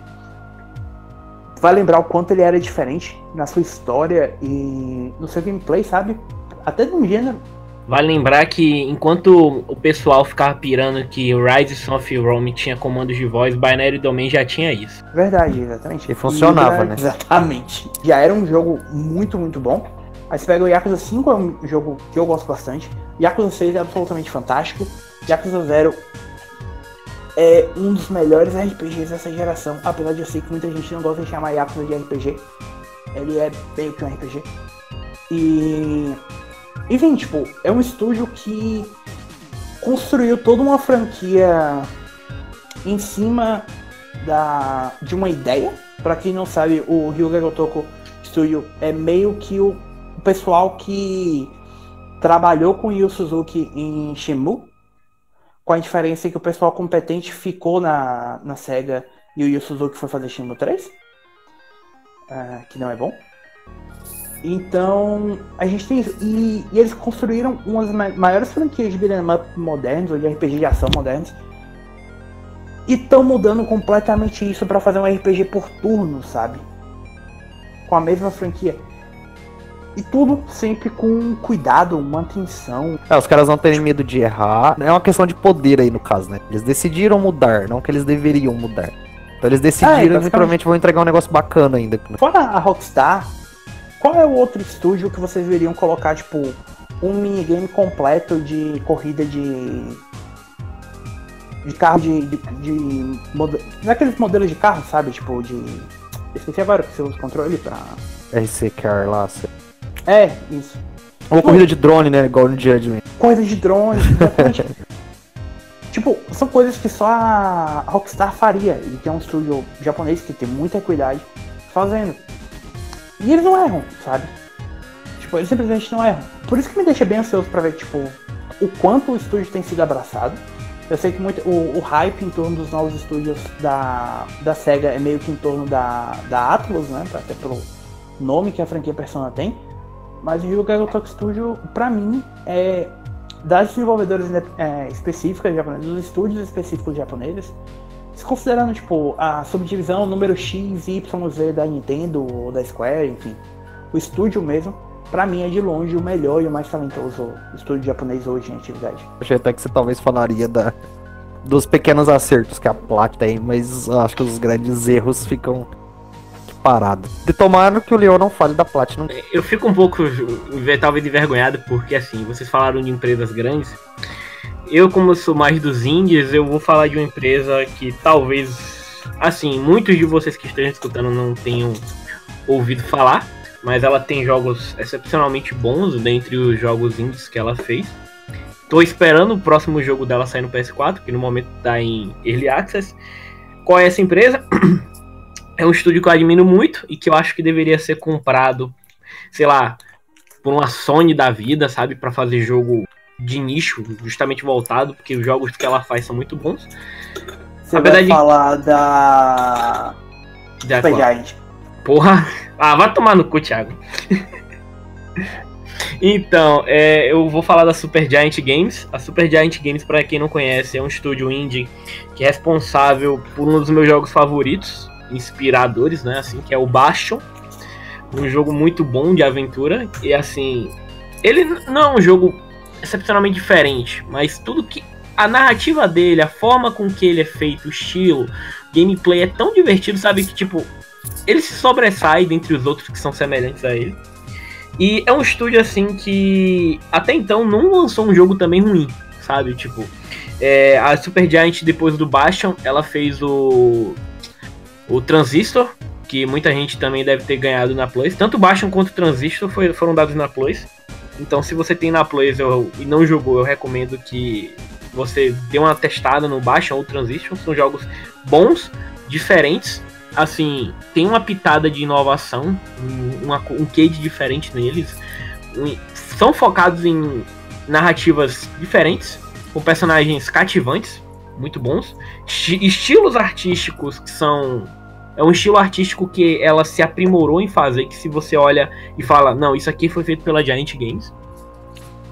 vai lembrar o quanto ele era diferente na sua história e no seu gameplay, sabe? Até de um gênero. Vale lembrar que enquanto o pessoal ficava pirando que o Rise of Rome tinha comandos de voz, Binary Domain já tinha isso. Verdade, exatamente. E funcionava, já- né? Exatamente. Já era um jogo muito, muito bom. Aí você pega o Yakuza 5, é um jogo que eu gosto bastante. Yakuza 6 é absolutamente fantástico. Yakuza 0 é um dos melhores RPGs dessa geração. Apesar de eu sei que muita gente não gosta de chamar Yakuza de RPG. Ele é meio que um RPG. E. Enfim, tipo, é um estúdio que construiu toda uma franquia em cima da, de uma ideia. Pra quem não sabe, o Ryuga Gotoku Studio é meio que o, o pessoal que trabalhou com Yu Suzuki em Shenmue, com a diferença que o pessoal competente ficou na, na SEGA e o Yu Suzuki foi fazer Shenmue 3, ah, que não é bom. Então, a gente tem isso. E, e eles construíram umas ma- maiores franquias de beat'em up modernos, ou de RPG de ação modernos, e estão mudando completamente isso pra fazer um RPG por turno, sabe? Com a mesma franquia. E tudo sempre com cuidado, uma atenção. É, os caras não terem medo de errar. É uma questão de poder aí no caso, né? Eles decidiram mudar, não que eles deveriam mudar. Então eles decidiram e basicamente. provavelmente vão entregar um negócio bacana ainda. Fora a Rockstar, qual é o outro estúdio que vocês iriam colocar, tipo, um minigame completo de corrida de. de carro de. de, de mode- Naqueles modelos de carro, sabe? Tipo, de. Esqueci agora que você usa o controle pra. RC Car lá. É, isso. Ou corrida de drone, né? Igual no Judgment. Coisa de drone, tipo, são coisas que só a Rockstar faria. E é um estúdio japonês que tem muita equidade fazendo. E eles não erram, sabe? Tipo, eles simplesmente não erram. Por isso que me deixa bem ansioso pra ver, tipo, o quanto o estúdio tem sido abraçado. Eu sei que muito, o, o hype em torno dos novos estúdios da, da SEGA é meio que em torno da, da Atlus, né? Até pelo nome que a franquia Persona tem. Mas o Yu Talk Studio, pra mim, é das desenvolvedoras né, é, específicas japonesas, dos estúdios específicos japoneses, se considerando tipo a subdivisão número X, Y, Z da Nintendo ou da Square, enfim, o estúdio mesmo, pra mim é de longe o melhor e o mais talentoso estúdio japonês hoje em atividade. Achei até que você talvez falaria da, dos pequenos acertos que a Plat tem, mas eu acho que os grandes erros ficam parados. De tomara que o Leon não fale da Platinum. Eu fico um pouco, talvez, envergonhado, porque assim, vocês falaram de empresas grandes. Eu, como sou mais dos indies, eu vou falar de uma empresa que talvez, assim, muitos de vocês que estejam escutando não tenham ouvido falar, mas ela tem jogos excepcionalmente bons dentre os jogos indies que ela fez. Tô esperando o próximo jogo dela sair no PS4, que no momento tá em Early Access. Qual é essa empresa? É um estúdio que eu admiro muito e que eu acho que deveria ser comprado, sei lá, por uma Sony da vida, sabe, para fazer jogo de nicho, justamente voltado, porque os jogos que ela faz são muito bons. Você vai verdade- falar da Já, Super. Giant. Porra! Ah, vai tomar no cu, Thiago. então, é, eu vou falar da Super Giant Games. A Super Giant Games, para quem não conhece, é um estúdio indie que é responsável por um dos meus jogos favoritos, inspiradores, né? Assim, que é o Bastion. Um jogo muito bom de aventura. E assim, ele não é um jogo excepcionalmente diferente, mas tudo que. A narrativa dele, a forma com que ele é feito, o estilo, gameplay é tão divertido, sabe? Que tipo, ele se sobressai dentre os outros que são semelhantes a ele. E é um estúdio assim que até então não lançou um jogo também ruim, sabe? Tipo, é, a Supergiant depois do Bastion, ela fez o o Transistor, que muita gente também deve ter ganhado na Plus. Tanto o Bastion quanto o Transistor foi- foram dados na Plus. Então, se você tem na Plus eu- e não jogou, eu recomendo que você dê uma testada no Bastion ou Transistor. São jogos bons, diferentes. Assim, tem uma pitada de inovação, um, uma, um quê de diferente neles. São focados em narrativas diferentes, com personagens cativantes, muito bons. Esti- estilos artísticos que são. É um estilo artístico que ela se aprimorou em fazer, que se você olha e fala, não, isso aqui foi feito pela Giant Games.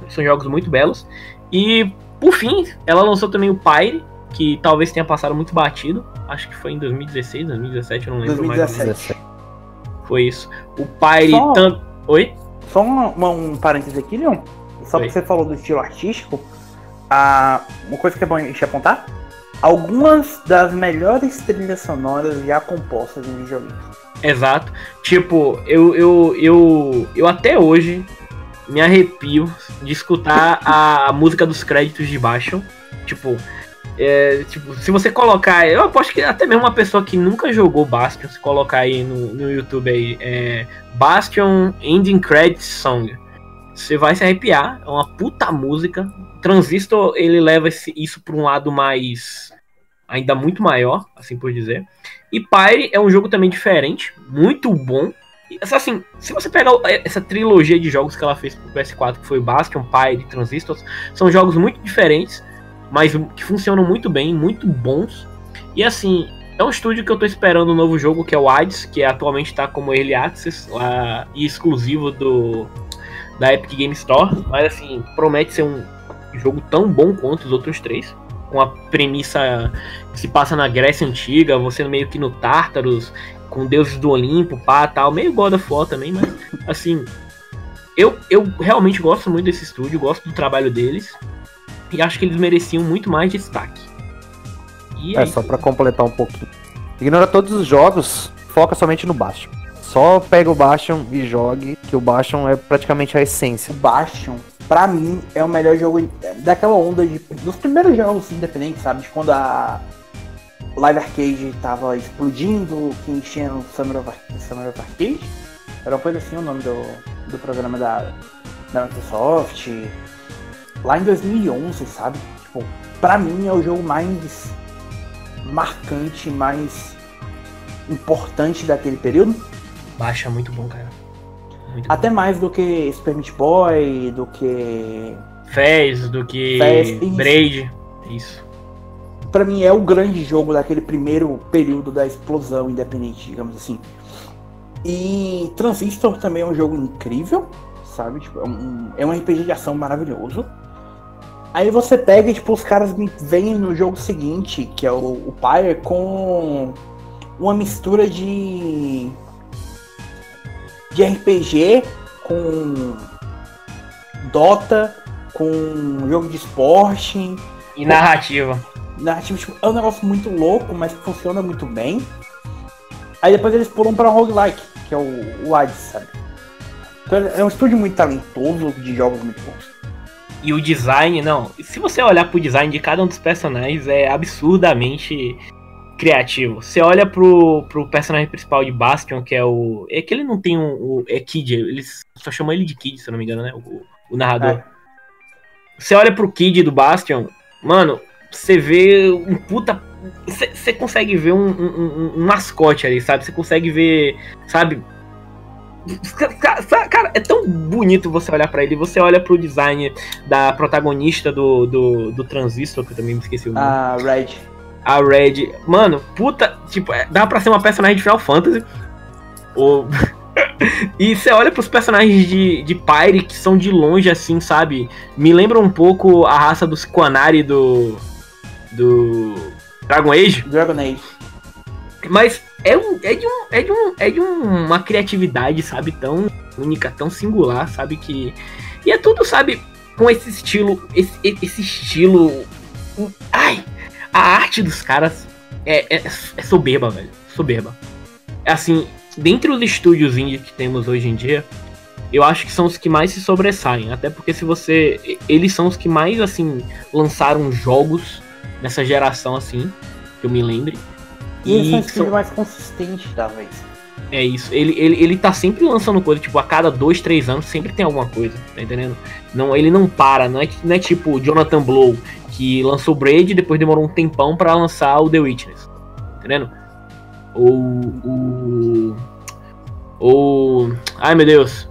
São jogos muito belos. E, por fim, ela lançou também o Pyre, que talvez tenha passado muito batido. Acho que foi em 2016, 2017, eu não lembro mais. 2017. Foi isso. O Pyre. Só- tam- Oi? Só um, um parênteses aqui, Leon. Só Oi. porque você falou do estilo artístico, a, uma coisa que é bom a gente apontar: algumas das melhores trilhas sonoras já compostas em videogames. Exato. Tipo, eu, eu, eu, eu até hoje me arrepio de escutar a música dos créditos de baixo. Tipo, é, tipo, se você colocar. Eu aposto que até mesmo uma pessoa que nunca jogou Bastion, se colocar aí no, no YouTube aí, é, Bastion Ending Credits Song. Você vai se arrepiar. É uma puta música. Transistor, ele leva esse- isso pra um lado mais. ainda muito maior, assim por dizer. E Pyre é um jogo também diferente, muito bom. E, Assim, se você pegar o- essa trilogia de jogos que ela fez pro PS4, que foi Bastion, Pyre e Transistors, são jogos muito diferentes, mas que funcionam muito bem, muito bons. E assim, é um estúdio que eu tô esperando um novo jogo, que é o Hades, que atualmente tá como Early Access lá, e exclusivo do da Epic Game Store. Mas assim, promete ser um jogo tão bom quanto os outros três. Com a premissa que se passa na Grécia Antiga, você meio que no Tártaros, com deuses do Olimpo, pá, tal, meio God of War também, mas assim, eu, eu realmente gosto muito desse estúdio, gosto do trabalho deles, e acho que eles mereciam muito mais destaque. E É, aí, só pra completar um pouquinho. Ignora todos os jogos, foca somente no Bastion. Só pega o Bastion e jogue, que o Bastion é praticamente a O essência. Bastion, pra mim, é o melhor jogo daquela onda de, dos primeiros jogos independentes, sabe? De quando a Live Arcade tava explodindo, que enchia no Summer of, Summer of Arcade. Era uma coisa assim o nome do, do programa da, da Microsoft. Lá em 2011, sabe? Tipo, pra mim é o jogo mais marcante, mais importante daquele período. baixa muito bom, cara. Muito bom. Até mais do que Super Meat Boy, do que. Fez do que Fez, isso. Braid. Isso. Pra mim é o grande jogo daquele primeiro período da explosão independente, digamos assim. E Transistor também é um jogo incrível, sabe? Tipo, é, um, é um RPG de ação maravilhoso. Aí você pega e tipo, os caras vêm no jogo seguinte, que é o, o Pyre, com uma mistura de. De RPG com Dota, com jogo de esporte. E narrativa. Narrativo tipo, é um negócio muito louco, mas que funciona muito bem. Aí depois eles pulam pra roguelike, que é o, o Hades, sabe? Então é um estúdio muito talentoso, de jogos muito bons. E o design, não. Se você olhar pro design de cada um dos personagens, é absurdamente criativo. Você olha pro, pro personagem principal de Bastion, que é o. É que ele não tem um. o- é Kid, eles só chamam ele de Kid, se eu não me engano, né? O, o narrador. É. Você olha pro Kid do Bastion, mano, você vê um puta. Você consegue ver um, um- um- um mascote ali, sabe? Você consegue ver, sabe? Ca- ca- Cara, é tão bonito você olhar pra ele. Você olha pro design da protagonista do, do, do Transistor, que eu também me esqueci o nome. A Red. A Red. Mano, puta. Tipo, é- dá pra ser uma personagem de Final Fantasy. Ou. e você olha pros personagens de, de Pyre, que são de longe, assim, sabe? Me lembra um pouco a raça dos Quanari do. Do. Dragon Age. Dragon Age. Mas é, um, é, de, um, é, de, um, é de um- uma criatividade, sabe, tão única, tão singular, sabe, que... E é tudo, sabe, com esse estilo, esse, esse estilo... Ai, a arte dos caras é, é, é soberba, velho, soberba. Assim, dentre os estúdios indie que temos hoje em dia, eu acho que são os que mais se sobressaem, até porque se você... Eles são os que mais, assim, lançaram jogos nessa geração, assim, que eu me lembre. E eles são o são- mais consistente, talvez. É isso. Ele, ele, ele tá sempre lançando coisa, tipo, a cada dois, três anos sempre tem alguma coisa, tá entendendo? Não, ele não para, não é, não é tipo Jonathan Blow, que lançou Braid e depois demorou um tempão pra lançar o The Witness. Tá entendendo? Ou o. Ou. Ai meu Deus.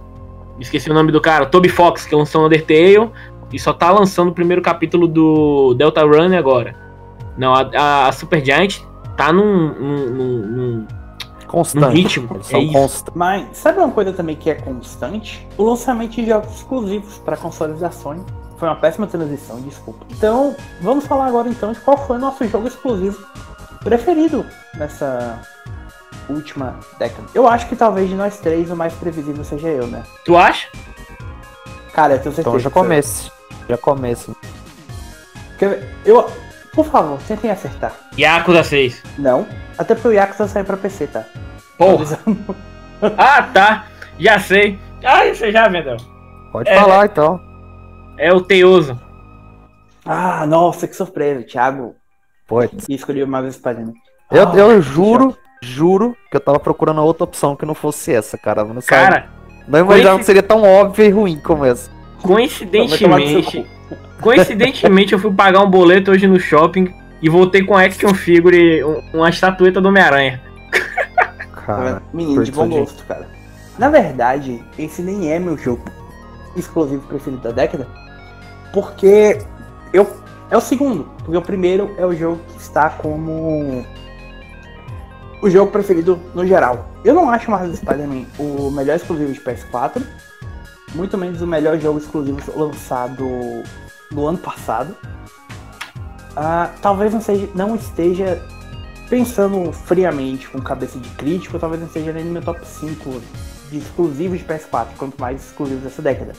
Esqueci o nome do cara. Toby Fox, que lançou Undertale e só tá lançando o primeiro capítulo do Delta Run agora. Não, a, a, a Super Giant tá num- num- num Constante. No ritmo, Eles é são isso. constantes. Mas sabe uma coisa também que é constante? O lançamento de jogos exclusivos para consoles da Sony. Foi uma péssima transição, desculpa. Então, vamos falar agora então de qual foi o nosso jogo exclusivo preferido nessa última década. Eu acho que talvez de nós três o mais previsível seja eu, né? Tu acha? Cara, eu tenho certeza. Então já comece. Já comece. Quer ver? Eu, por favor, tentem acertar. Yakuza 6. Não, até porque o Yakuza saiu pra PC, tá? Porra. Ah, tá. Já sei. Ah, você já, Vendel. Pode É. falar então. É o Teoso. Ah, nossa, que surpresa, Thiago. Pode. E escolheu mais vezes Spider-Man. Eu, Ah, eu que juro, juro que eu tava procurando outra opção que não fosse essa, cara. Não, sabe, Cara, não imaginava que seria tão óbvio e ruim como essa. coincidentemente. Coincidentemente, eu fui pagar um boleto hoje no shopping e voltei com action figure, um- uma estatueta do Homem-Aranha. Cara? Menino de bom gosto, cara. Na verdade, esse nem é meu jogo exclusivo preferido da década. Porque eu, é o segundo. Porque o primeiro é o jogo que está como o jogo preferido no geral. Eu não acho Marvel Spider-Man o melhor exclusivo de PS4. Muito menos o melhor jogo exclusivo lançado no ano passado. Ah, talvez não, seja, não esteja pensando friamente, com cabeça de crítico, talvez não esteja nem no meu top 5 de exclusivos de PS4, quanto mais exclusivos dessa década.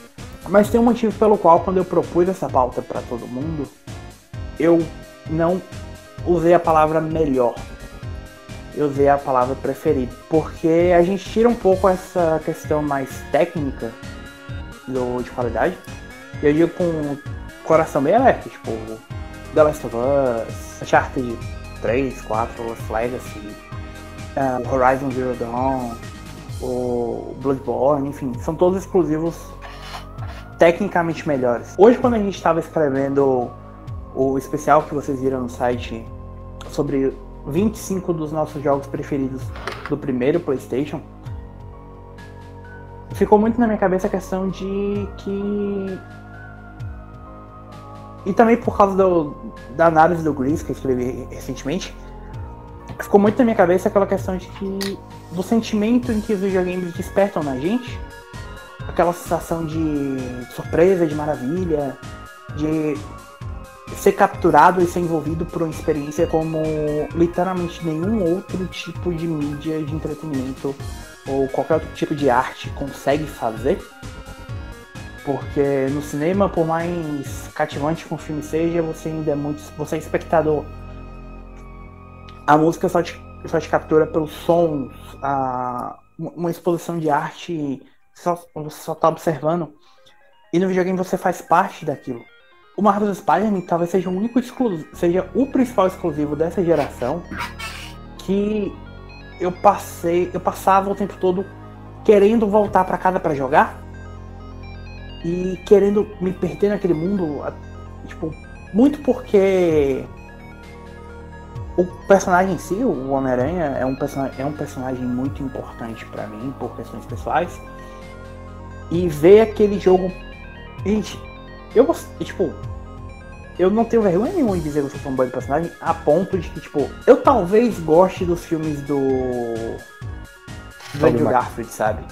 Mas tem um motivo pelo qual, quando eu propus essa pauta pra todo mundo, eu não usei a palavra melhor. Eu usei a palavra preferido. Porque a gente tira um pouco essa questão mais técnica do, de qualidade. Eu digo com coração bem aberto, tipo, The Last of Us, Uncharted 3, 4, Lost Legacy, o Horizon Zero Dawn, o Bloodborne, enfim, são todos exclusivos tecnicamente melhores. Hoje, quando a gente estava escrevendo o especial que vocês viram no site sobre 25 dos nossos jogos preferidos do primeiro PlayStation, ficou muito na minha cabeça a questão de que. E também por causa do, da análise do Gris que eu escrevi recentemente, ficou muito na minha cabeça aquela questão de que. do sentimento em que os videogames despertam na gente, aquela sensação de surpresa, de maravilha, de ser capturado e ser envolvido por uma experiência como literalmente nenhum outro tipo de mídia de entretenimento ou qualquer outro tipo de arte consegue fazer. Porque no cinema, por mais cativante que um filme seja, você ainda é muito. você é espectador. A música só te, só te captura pelos sons, a, uma exposição de arte, só, você só tá observando. E no videogame você faz parte daquilo. O Marvel's Spider-Man talvez seja o único exclusivo, seja o principal exclusivo dessa geração que eu passei, eu passava o tempo todo querendo voltar pra casa pra jogar e querendo me perder naquele mundo, tipo, muito porque o personagem em si, o Homem-Aranha, é um, é um personagem muito importante pra mim por questões pessoais. E ver aquele jogo. Gente, eu tipo. Eu não tenho vergonha nenhuma de dizer que eu sou fanboy do personagem, a ponto de que, tipo, eu talvez goste dos filmes do. do Andrew Garfield, sabe?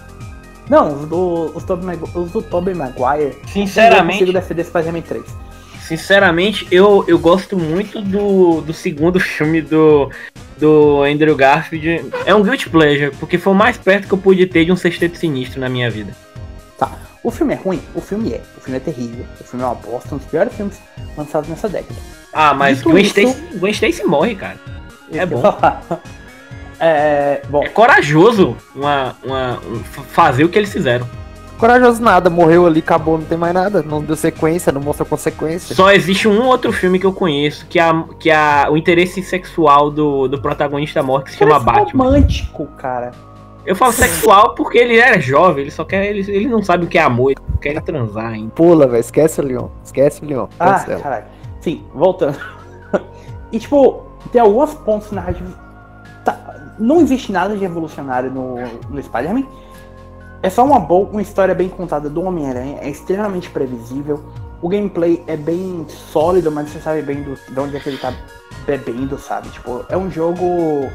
Não, os do, os, Tobey Mag- os do Tobey Maguire. Eu consigo Sinceramente, defender Spider-Man 3. sinceramente, eu, eu gosto muito do, do segundo filme do, do Andrew Garfield. É um guilty pleasure, porque foi o mais perto que eu pude ter de um sexteto sinistro na minha vida. O filme é ruim? O filme é. O filme é terrível. O filme é uma bosta, um dos piores filmes lançados nessa década. Ah, mas Gwen Stacy, Gwen Stacy morre, cara. É bom. É, bom, É corajoso uma, uma, um- fazer o que eles fizeram. Corajoso nada, morreu ali, acabou, não tem mais nada. Não deu sequência, não mostrou consequência. Só existe um outro filme que eu conheço que, a, que a, o interesse sexual do, do protagonista morre, que se chama Batman. romântico, cara. Eu falo sexual porque ele era jovem, ele só quer. Ele, ele não sabe o que é amor, ele quer transar ainda. Pula, velho. Esquece o Leon. Esquece o Leon. Ah, caralho. Sim, voltando. e tipo, tem alguns pontos narrativos. Tá, não existe nada de revolucionário no, no Spider-Man. É só uma boa, uma história bem contada do Homem-Aranha, é extremamente previsível. O gameplay é bem sólido, mas você sabe bem do, de onde é que ele tá bebendo, sabe? Tipo, é um jogo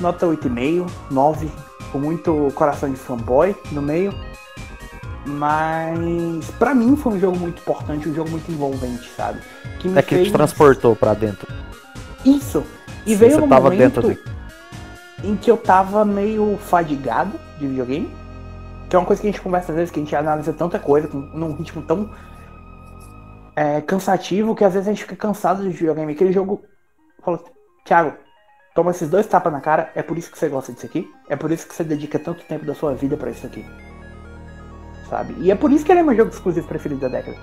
nota 8,5, 9, com muito coração de fanboy no meio. Mas pra mim foi um jogo muito importante, um jogo muito envolvente, sabe? Que me É que te fez transportou pra dentro. isso. E Se veio você no tava momento. dentro em que eu tava meio fadigado de videogame. Que é uma coisa que a gente conversa às vezes, que a gente analisa tanta coisa com, num ritmo tão é, cansativo que às vezes a gente fica cansado de videogame. Aquele jogo fala, Thiago, toma esses dois tapas na cara, é por isso que você gosta disso aqui, é por isso que você dedica tanto tempo da sua vida pra isso aqui. Sabe? E é por isso que ele é meu jogo exclusivo preferido da década.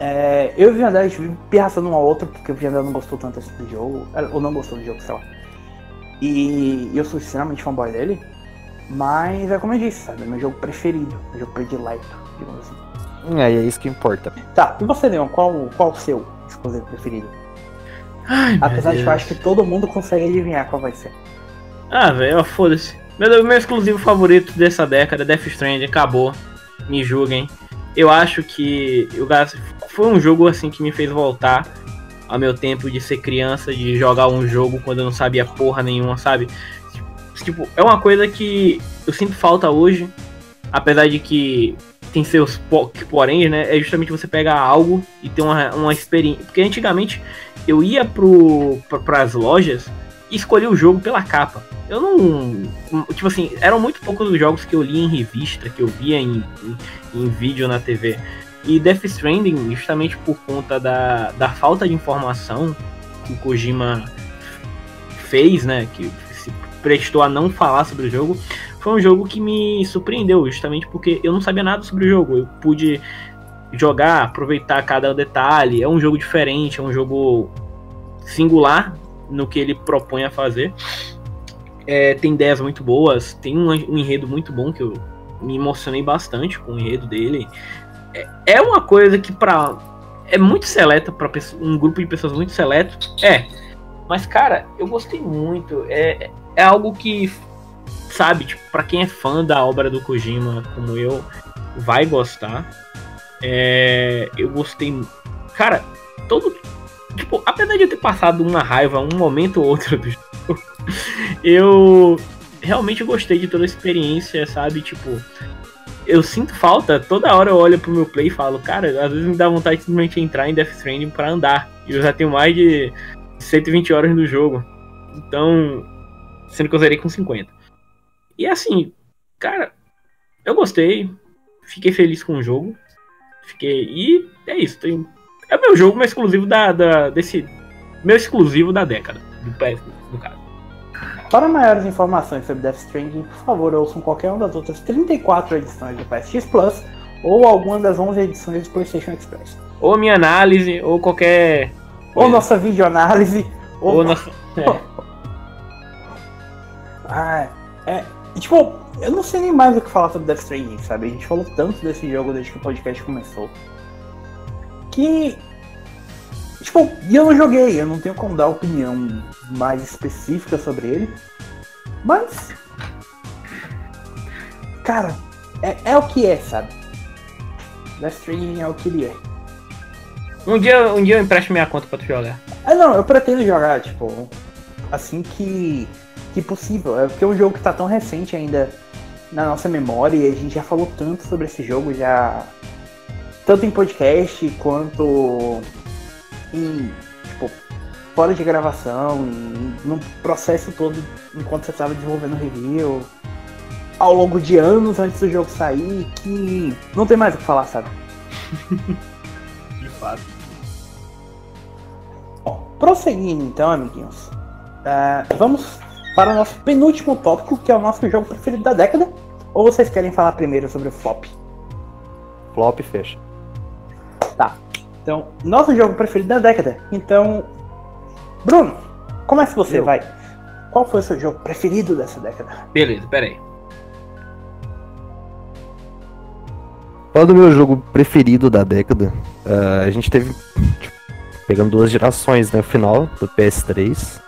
É, eu o Viandel, a gente pirraçando um ao outro, porque o Viandel não gostou tanto do jogo, ou não gostou do jogo, sei lá. E eu sou extremamente fanboy dele, mas é como eu disse, sabe? É meu jogo preferido, meu jogo predileto, digamos assim. É, e é isso que importa. Tá, e você, Leon, qual, qual o seu exclusivo preferido? Ai, Apesar de que eu acho que todo mundo consegue adivinhar qual vai ser. Ah, velho, foda-se. Meu, meu exclusivo favorito dessa década, Death Stranding, acabou. Me julguem. Eu acho que o foi um jogo assim que me fez voltar ao meu tempo de ser criança, de jogar um jogo quando eu não sabia porra nenhuma, sabe? Tipo, é uma coisa que eu sinto falta hoje, apesar de que tem seus porém, né? É justamente você pegar algo e ter uma, uma experiência. Porque antigamente eu ia pro, pra, pras lojas e escolhia o jogo pela capa. Eu não. Tipo assim, eram muito poucos os jogos que eu lia em revista, que eu via em, em, em vídeo na TV. E Death Stranding, justamente por conta da, da falta de informação que o Kojima fez, né? Que se prestou a não falar sobre o jogo, foi um jogo que me surpreendeu, justamente porque eu não sabia nada sobre o jogo. Eu pude jogar, aproveitar cada detalhe. É um jogo diferente, é um jogo singular no que ele propõe a fazer. É, tem ideias muito boas, tem um, um, enredo muito bom que eu me emocionei bastante com o enredo dele. É, é uma coisa que para é muito seleta para um grupo de pessoas muito seleto. É, mas cara, eu gostei muito. É, é algo que sabe, tipo, para quem é fã da obra do Kojima, como eu, vai gostar. É, eu gostei. Cara, todo. Tipo, apesar de eu ter passado uma raiva um momento ou outro do jogo, eu realmente gostei de toda a experiência, sabe? Tipo, eu sinto falta, toda hora eu olho pro meu play e falo, cara, às vezes me dá vontade de simplesmente entrar em Death Stranding pra andar. E eu já tenho mais de 120 horas no jogo. Então, sendo que eu zerei com 50. E assim, cara, eu gostei, fiquei feliz com o jogo. Fiquei. E é isso. Tem, é meu jogo, meu exclusivo da, da, desse. Meu exclusivo da década. Do PS, no caso. Para maiores informações sobre Death Stranding, por favor, ouçam qualquer uma das outras 34 edições do PSX Plus ou alguma das 11 edições do PlayStation Express. Ou minha análise, ou qualquer. Ou nossa videoanálise. Ou, ou nossa. É. ah, é. Tipo, eu não sei nem mais o que falar sobre Death Stranding, sabe? A gente falou tanto desse jogo desde que o podcast começou. Que. Tipo, e eu não joguei, eu não tenho como dar opinião mais específica sobre ele. Mas. Cara, é, é o que é, sabe? Death Stranding é o que ele é. Um dia, um dia eu empresto minha conta pra tu jogar. Ah não, eu pretendo jogar, tipo, assim que, que possível. É porque é um jogo que tá tão recente ainda na nossa memória e a gente já falou tanto sobre esse jogo, já tanto em podcast quanto em tipo, fora de gravação, no processo todo enquanto você estava desenvolvendo o review, ao longo de anos antes do jogo sair, que não tem mais o que falar, sabe? de fato. Bom, prosseguindo então, amiguinhos, uh, vamos para o nosso penúltimo tópico, que é o nosso jogo preferido da década. Ou vocês querem falar primeiro sobre o flop? Flop fecha. Então, nosso jogo preferido da década. Então, Bruno, comece você, Eu. vai. Qual foi o seu jogo preferido dessa década? Beleza, peraí. Falando do meu jogo preferido da década, uh, a gente teve tipo, pegando duas gerações, né? O final do PS3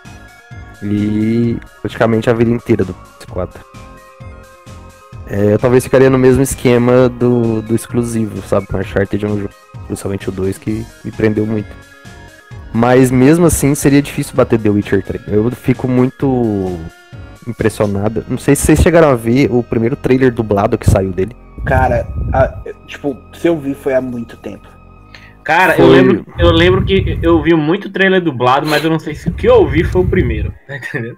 e praticamente a vida inteira do PS4. É, eu talvez ficaria no mesmo esquema do, do exclusivo, sabe? Com Uncharted é um jogo, principalmente o 2, que me prendeu muito. Mas mesmo assim seria difícil bater The Witcher 3. Eu fico muito impressionado. Não sei se vocês chegaram a ver o primeiro trailer dublado que saiu dele. Cara, a, tipo, se eu vi foi há muito tempo. Cara, foi... eu, lembro, eu lembro que eu vi muito trailer dublado, mas eu não sei se o que eu ouvi foi o primeiro, tá entendendo?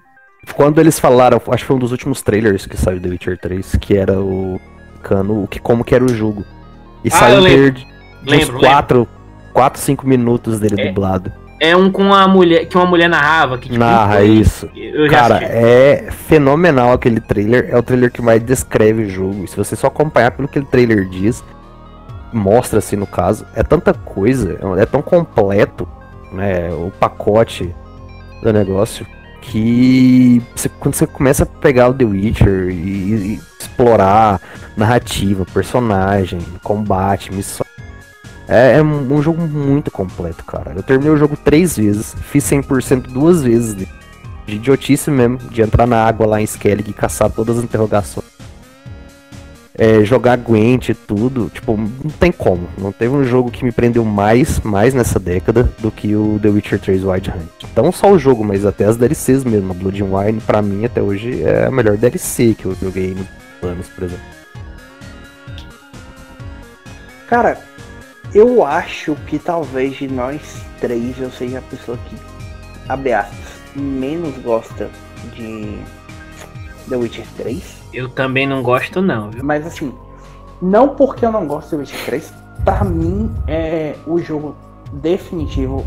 Quando eles falaram, acho que foi um dos últimos trailers que saiu The Witcher 3, que era o cano, o que como que era o jogo. E Ah, saiu eu um lembro. trailer de Lembro, uns 4, 4, 5 minutos dele É. dublado. É um com a mulher, que uma mulher narrava, que tipo, Narra isso. Eu já Cara, assisti. é fenomenal aquele trailer. É o trailer que mais descreve o jogo. E se você só acompanhar pelo que o trailer diz, mostra assim no caso, é tanta coisa, é tão completo, né, o pacote do negócio, que você- quando você começa a pegar o The Witcher e, e explorar narrativa, personagem, combate, missão. É, é um, jogo muito completo, cara. Eu terminei o jogo três vezes, fiz 100% duas vezes de idiotice mesmo, de entrar na água lá em Skellig e caçar todas as interrogações. É, jogar Gwent e tudo, tipo, não tem como. Não teve um jogo que me prendeu mais, mais nessa década do que o The Witcher 3 Wild Hunt. Não só o jogo, mas até as DLCs mesmo. A Blood and Wine, pra mim, até hoje, é a melhor DLC que eu joguei nos anos, por exemplo. Cara, eu acho que talvez de nós três eu seja a pessoa que, abre aspas, menos gosta de The Witcher 3. Eu também não gosto, não, viu? Mas assim, não porque eu não gosto The Witcher 3, pra mim é o jogo definitivo.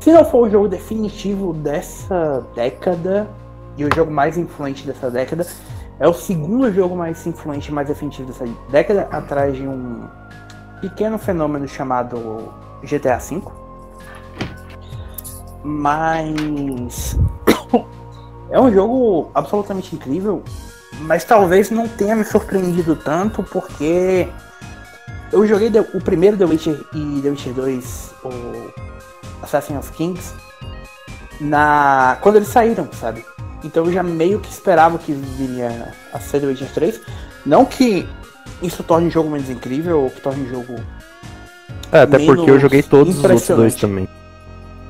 Se não for o jogo definitivo dessa década, e o jogo mais influente dessa década, é o segundo jogo mais influente mais definitivo dessa década, atrás de um pequeno fenômeno chamado GTA V. Mas é um jogo absolutamente incrível, mas talvez não tenha me surpreendido tanto porque eu joguei o primeiro The Witcher e The Witcher 2, o Assassin of Kings, na quando eles saíram, sabe? Então eu já meio que esperava que viria a ser The Witcher 3. Não que isso torne o jogo menos incrível ou que torne o jogo É, até porque eu joguei todos os outros dois também.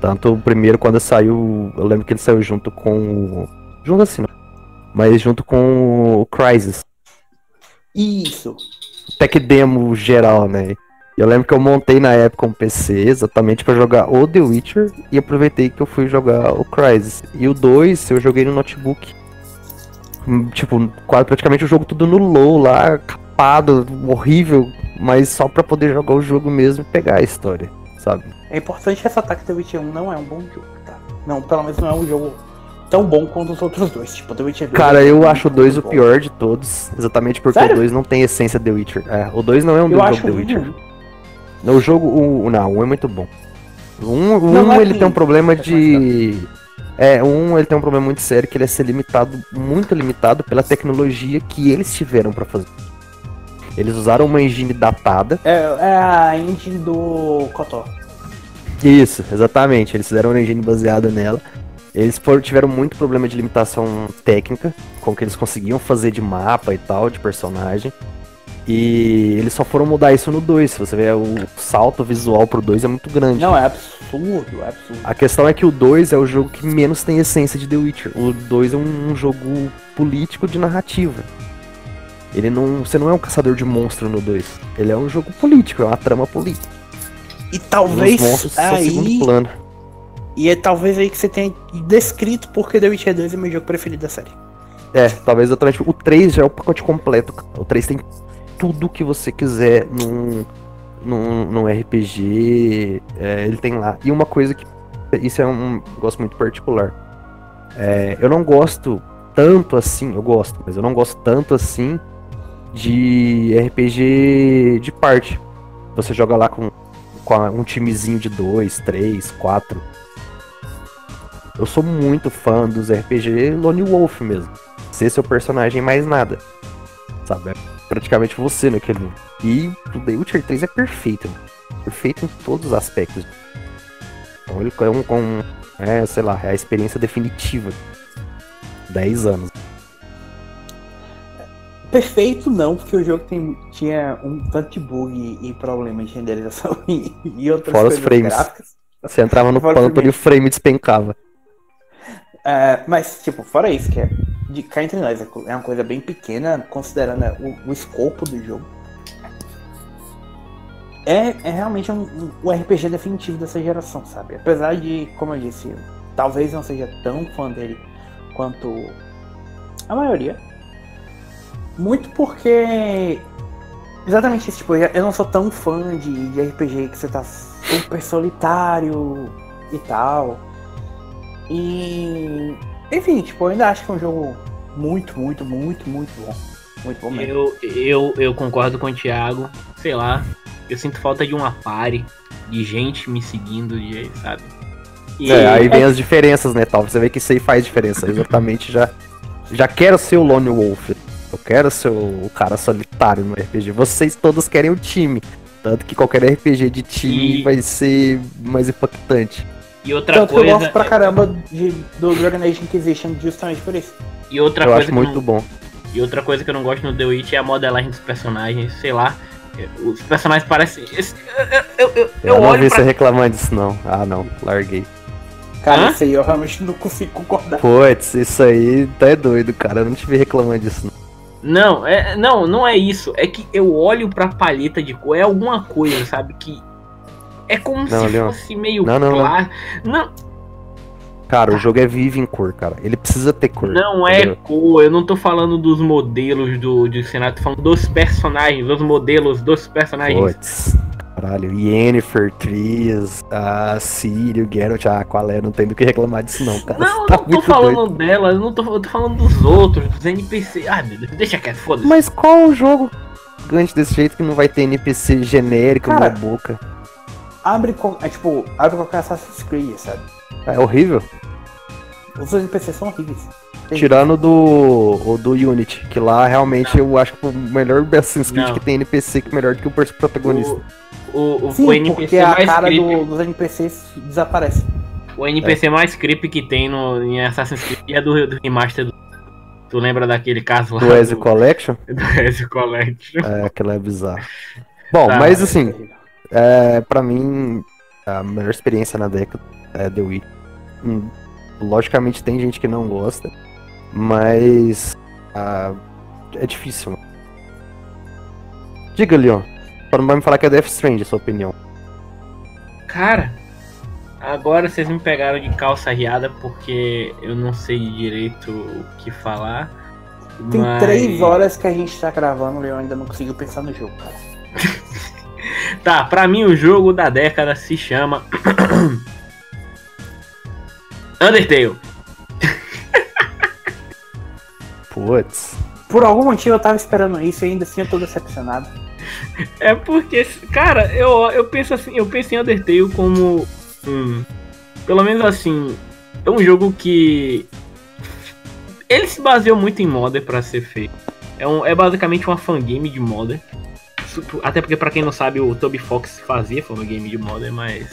Tanto o primeiro quando saiu, eu lembro que ele saiu junto com. o- Junto assim, não. Mas junto com o Crysis. isso. Tech demo geral, né? Eu lembro que eu montei na época um PC exatamente pra jogar o The Witcher e aproveitei que eu fui jogar o Crysis. E o 2 eu joguei no notebook. Hum, Tipo, quase praticamente o jogo tudo no low lá, capado, horrível, mas só pra poder jogar o jogo mesmo e pegar a história, sabe? É importante ressaltar que The Witcher 1 não é um bom jogo, tá? Não, pelo menos não é um jogo tão bom quanto os outros dois. Tipo, The Witcher 2. Cara, é eu acho o 2 o bom. pior de todos, exatamente porque Sério? o 2 não tem essência The Witcher. É, o 2 não é um Eu jogo The Witcher. No o jogo, o, não, o 1 é muito bom. O 1, o Não, um, não é ele tem um problema é de. É, 1 ele tem um problema muito sério que ele é ser limitado, muito limitado pela tecnologia que eles tiveram pra fazer. Eles usaram uma engine datada. É, é a engine do Kotor. Isso, exatamente. Eles fizeram uma engine baseada nela. Eles foram- tiveram muito problema de limitação técnica, com o que eles conseguiam fazer de mapa e tal, de personagem. E eles só foram mudar isso no 2. Se você ver, o salto visual pro 2 é muito grande. Não, é absurdo, é absurdo. A questão é que o 2 é o jogo que menos tem essência de The Witcher. O 2 é um, um jogo político de narrativa. Ele não. Você não é um caçador de monstro no 2. Ele é um jogo político, é uma trama política. E Os talvez monstros são segundo aí. plano. E é talvez aí que você tenha descrito porque The Witcher 2 é meu jogo preferido da série. É, talvez exatamente. O 3 já é o pacote completo. O 3 tem tudo que você quiser num, num, num RPG. é, ele tem lá. E uma coisa que. Isso é um gosto muito particular. É, eu não gosto tanto assim. Eu gosto, mas eu não gosto tanto assim de RPG de parte. Você joga lá com, com um timezinho de 2, 3, 4. Eu sou muito fã dos RPG Lone Wolf mesmo. Ser seu personagem mais nada. Sabe? É praticamente você naquele mundo. E o The Witcher 3 é perfeito. Perfeito em todos os aspectos. Então ele é um, um é, sei lá, é a experiência definitiva. 10 anos. Perfeito não, porque o jogo tem, tinha um tanto de bug e, problema de renderização e, e outras Fora os coisas frames. gráficas. Você entrava no Fora pântano e o frame despencava. É, mas, tipo, fora isso, que é de cá entre nós, é é uma coisa bem pequena, considerando é, o, o escopo do jogo. É, é realmente um, um- o RPG definitivo dessa geração, sabe? Apesar de, como eu disse, talvez não seja tão fã dele quanto a maioria. Muito porque. Exatamente isso, tipo, eu não sou tão fã de, de RPG que você tá super solitário e tal. E. Enfim, tipo, eu ainda acho que é um jogo muito, muito, muito, muito bom. Muito bom mesmo. Eu, eu, eu concordo com o Thiago. Sei lá, eu sinto falta de uma pare, de gente me seguindo, de, sabe? E... É, aí vem as diferenças, né, tal. Você vê que isso aí faz diferença. Exatamente, já, já quero ser o Lone Wolf. Eu quero ser o cara solitário no RPG. Vocês todos querem o time. Tanto que qualquer RPG de time e... vai ser mais impactante. E outra Tanto coisa. Que eu gosto pra caramba de, do Dragon Age Inquisition justamente por isso. E outra eu coisa acho muito não... bom. E outra coisa que eu não gosto no The Witch é a modelagem dos personagens, sei lá. Os personagens parecem. Eu, eu, eu, eu, eu não vi pra... você reclamando disso, não. Ah, não, larguei. Cara, Hã? isso aí eu realmente não consigo concordar. Putz, isso aí tá é doido, cara. Eu não te vi reclamando disso, não. Não, é, não, não é isso. É que eu olho pra palheta de cor, é alguma coisa, sabe? Que. É como não, se Leon. fosse meio não, não, claro. Não. não. Cara, o jogo é vivo em cor, cara. Ele precisa ter cor. Não é entendeu? é cor, eu não tô falando dos modelos do, do Senado, tô falando dos personagens, dos modelos dos personagens. Puts, caralho, Yennefer, Trias, a Sírio, Geralt, ah, qual é? Não tem do que reclamar disso não, cara. Não, tá não tô falando doido. dela, eu não tô, eu tô falando dos outros, dos NPC. Ah, meu Deus, deixa quieto, foda-se. Mas qual o jogo gigante desse jeito que não vai ter NPC genérico cara, na boca? Abre com. É tipo, abre com Assassin's Creed, sabe? É horrível. Os NPCs são horríveis. Tirando do, o do Unity, que lá realmente eu acho que o melhor Assassin's Creed que tem NPC que é melhor do que o protagonista. O, o, o, Sim, o NPC porque a cara do, dos NPCs desaparece. O NPC é. mais creepy que tem no, em Assassin's Creed é do, do remaster do. Tu lembra daquele caso lá? Do Ezio Collection? Do Ezio Collection. É, aquilo é bizarro. Bom, tá, mas assim, é, pra mim, a melhor experiência na década é The Wii. Hum, logicamente tem gente que não gosta, mas ah, é difícil. Diga, Leon. Só não vai me falar que é Death Strange, sua opinião. Cara, agora vocês me pegaram de calça riada porque eu não sei direito o que falar. Tem mas... três horas que a gente tá gravando, o Leon ainda não conseguiu pensar no jogo, cara. tá, pra mim o jogo da década se chama Undertale. Putz. Por algum motivo eu tava esperando isso e ainda assim eu tô decepcionado. É porque, cara, eu, eu penso assim, eu penso em Undertale como. Hum, pelo menos assim. É um jogo que. Ele se baseou muito em modder para ser feito. É, um, é basicamente uma fangame de modder. Até porque, para quem não sabe, o Toby Fox fazia fangame de modder, mas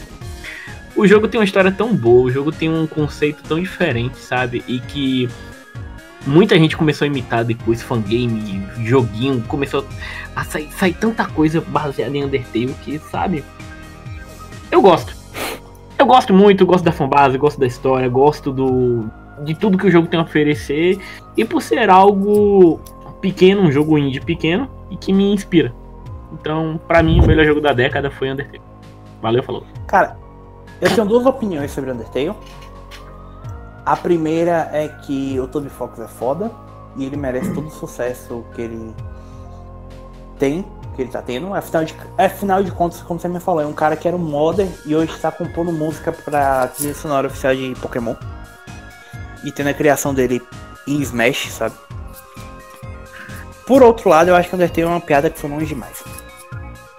o jogo tem uma história tão boa, o jogo tem um conceito tão diferente, sabe? E que muita gente começou a imitar depois, fangame, joguinho, começou a sair, sair tanta coisa baseada em Undertale que, sabe? Eu gosto. Eu gosto muito, gosto da fanbase, gosto da história, gosto do de tudo que o jogo tem a oferecer e por ser algo pequeno, um jogo indie pequeno e que me inspira. Então, para mim, o melhor jogo da década foi Undertale. Valeu, falou. Cara, eu tenho duas opiniões sobre Undertale. A primeira é que o Toby Fox é foda e ele merece todo o sucesso que ele tem, que ele tá tendo. Afinal de, afinal de contas, como você me falou, é um cara que era um modder e hoje está compondo música pra trilha sonora oficial de Pokémon. E tendo a criação dele em Smash, sabe? Por outro lado, eu acho que Undertale é uma piada que foi longe demais.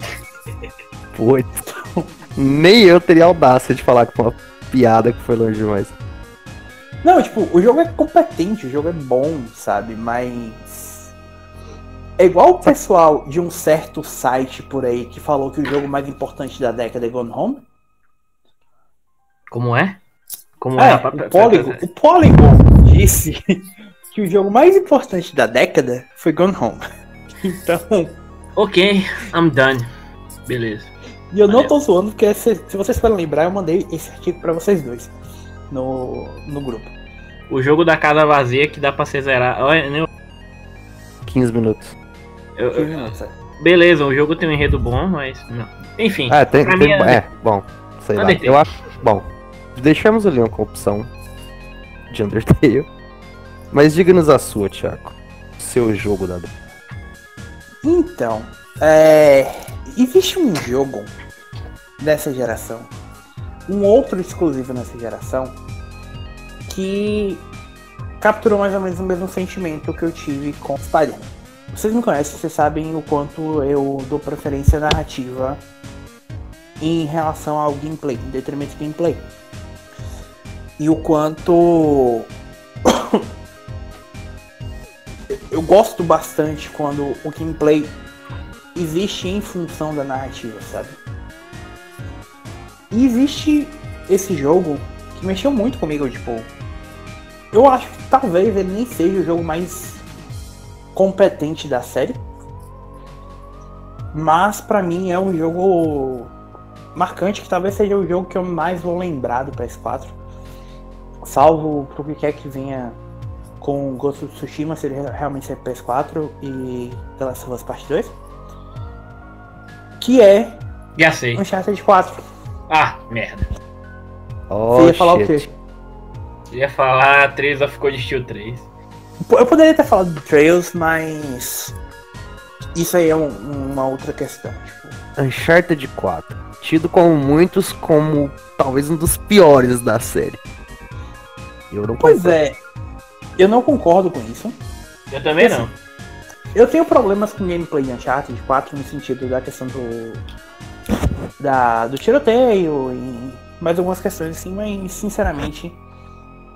Putz. Nem eu teria audácia de falar com uma piada que foi longe demais. Não, tipo, o jogo é competente, o jogo é bom, sabe? Mas. É igual o pessoal de um certo site por aí que falou que o jogo mais importante da década é Gone Home. Como é? Como é? é o, Polygon, o Polygon disse que o jogo mais importante da década foi Gone Home. Então. Ok, I'm done. Beleza. E eu não tô zoando, porque se, se vocês forem lembrar, eu mandei esse artigo pra vocês dois no, no grupo. O jogo da casa vazia que dá pra ser zerar. Olha, nem... 15 minutos. Eu, 15 minutos, é. Beleza, o jogo tem um enredo bom, mas. Não. Enfim. É, tem, tem é... é, bom. Sei lá. Eu acho. Bom, deixamos o Leon com a opção de Undertale. Mas diga-nos a sua, Thiago. Seu jogo da Então, é... existe um jogo dessa geração, um outro exclusivo nessa geração, que capturou mais ou menos o mesmo sentimento que eu tive com Spider-Man. Vocês me conhecem, vocês sabem o quanto eu dou preferência narrativa em relação ao gameplay, em detrimento de gameplay. E o quanto eu gosto bastante quando o gameplay existe em função da narrativa, sabe? E existe esse jogo que mexeu muito comigo, tipo. Eu acho que talvez ele nem seja o jogo mais competente da série. Mas para mim é um jogo marcante, que talvez seja o jogo que eu mais vou lembrar do PS4. Salvo pro que quer que venha com Ghost of Tsushima, se ele realmente é PS4 e The Last of Us Part 2. Que é Já sei. Uncharted 4. Ah, merda. Oh, Você ia falar o shit. quê? Eu ia falar 3 of Code Steel 3. Eu poderia ter falado do Trails, mas. Isso aí é um- uma outra questão. Tipo, Uncharted 4. Tido como muitos como talvez um dos piores da série. Eu não pois concordo. é, eu não concordo com isso. Eu também não. Eu tenho problemas com gameplay de Uncharted 4 no sentido da questão do. Da, do tiroteio e mais algumas questões assim, mas sinceramente,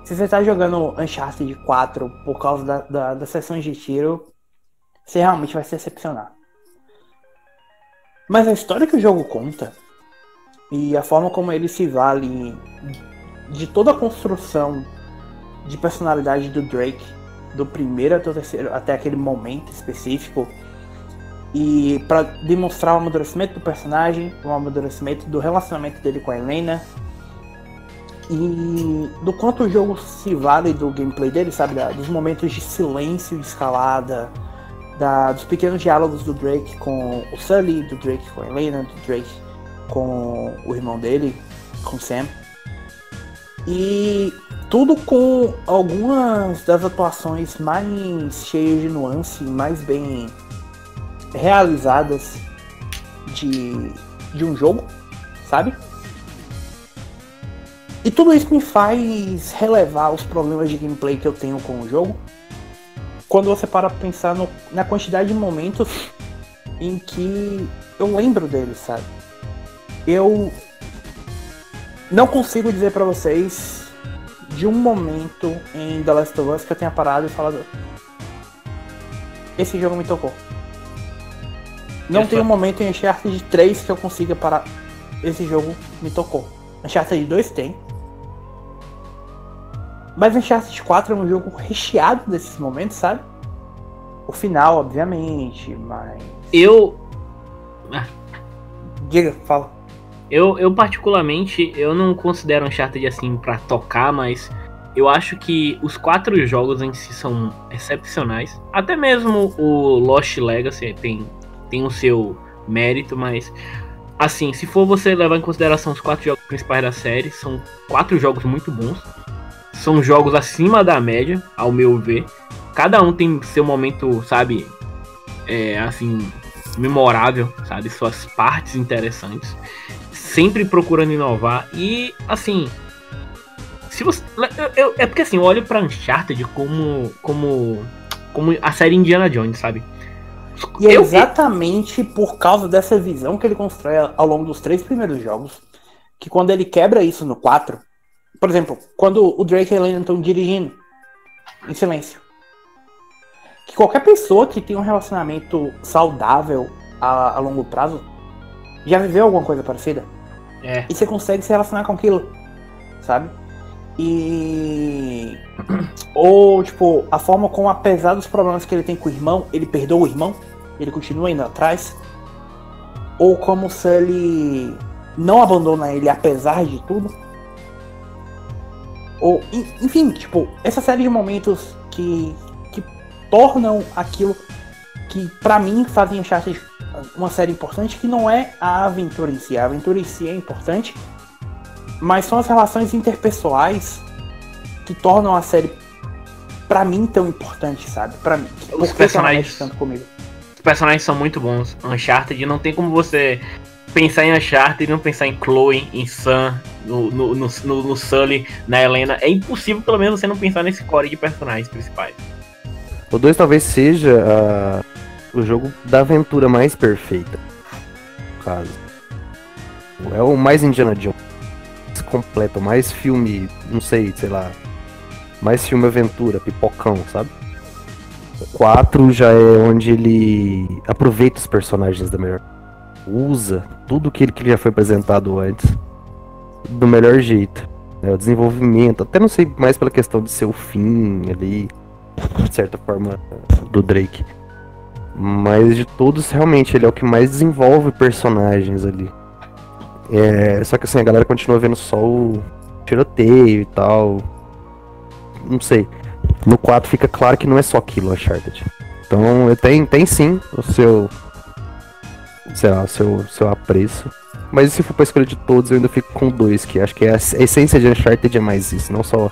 se você tá jogando Uncharted 4 por causa da, da- das sessões de tiro, você realmente vai se decepcionar. Mas a história que o jogo conta e a forma como ele se vale de toda a construção de personalidade do Drake do primeiro até o terceiro, até aquele momento específico. E para demonstrar o amadurecimento do personagem, o amadurecimento do relacionamento dele com a Helena. E do quanto o jogo se vale do gameplay dele, sabe? Dos momentos de silêncio escalada, da- dos pequenos diálogos do Drake com o Sully, do Drake com a Helena, do Drake com o irmão dele, com o Sam. E tudo com algumas das atuações mais cheias de nuance, mais bem realizadas de, de um jogo, sabe? E tudo isso me faz relevar os problemas de gameplay que eu tenho com o jogo. Quando você para pra pensar no- na quantidade de momentos em que eu lembro dele, sabe? Eu não consigo dizer pra vocês de um momento em The Last of Us que eu tenha parado e falado. Esse jogo me tocou. Não tem um momento em Uncharted 3 que eu consiga parar. Esse jogo me tocou. Uncharted 2 tem. Mas Uncharted 4 é um jogo recheado desses momentos, sabe? O final, obviamente, mas. Eu, Diga, fala. Eu, eu particularmente, eu não considero Uncharted assim pra tocar, mas eu acho que os quatro jogos em si são excepcionais. Até mesmo o Lost Legacy tem, tem o seu mérito, mas assim, se for você levar em consideração os quatro jogos principais da série, são quatro jogos muito bons. São jogos acima da média, ao meu ver. Cada um tem seu momento, sabe, é, assim, memorável, sabe, suas partes interessantes sempre procurando inovar e assim se você eu- eu- é porque assim eu olho para Uncharted como como como a série Indiana Jones sabe? E é exatamente por causa dessa visão que ele constrói ao longo dos três primeiros jogos, que quando ele quebra isso no 4, por exemplo, quando o Drake e a Helena estão dirigindo em silêncio, que qualquer pessoa que tem um relacionamento saudável a, a longo prazo já viveu alguma coisa parecida é e você consegue se relacionar com aquilo, sabe? E. Ou, tipo, a forma como, apesar dos problemas que ele tem com o irmão, ele perdoa o irmão, ele continua indo atrás. Ou como se ele não abandona ele apesar de tudo. Ou, en- enfim, tipo, essa série de momentos que, que tornam aquilo que, pra mim, fazem Uncharted uma série importante, que não é a aventura em si. A aventura em si é importante, mas são as relações interpessoais que tornam a série pra mim tão importante, sabe? Pra mim. Os Por ela personagens- tanto comigo? Os personagens são muito bons. Uncharted não tem como você pensar em Uncharted e não pensar em Chloe, em Sam, no, no, no, no- no Sully, na Helena. É impossível, pelo menos, você não pensar nesse core de personagens principais. O 2 talvez seja ah, o jogo da aventura mais perfeita. No caso. É o mais Indiana Jones. mais Completo, mais filme, não sei, sei lá. Mais filme aventura, pipocão, sabe? O 4 já é onde ele aproveita os personagens da melhor. Usa tudo ele, que já foi apresentado antes do melhor jeito. né? O desenvolvimento, até não sei mais pela questão de ser o fim ali, de certa forma, do Drake. Mas de todos, realmente, ele é o que mais desenvolve personagens ali. É, só que assim, a galera continua vendo só o tiroteio e tal. Não sei. No 4 fica claro que não é só aquilo, Uncharted. Então tem, tem sim o seu. Sei lá, o seu, seu apreço. Mas se for pra escolher de todos, eu ainda fico com dois, que acho que é a, essência de Uncharted é mais isso, não só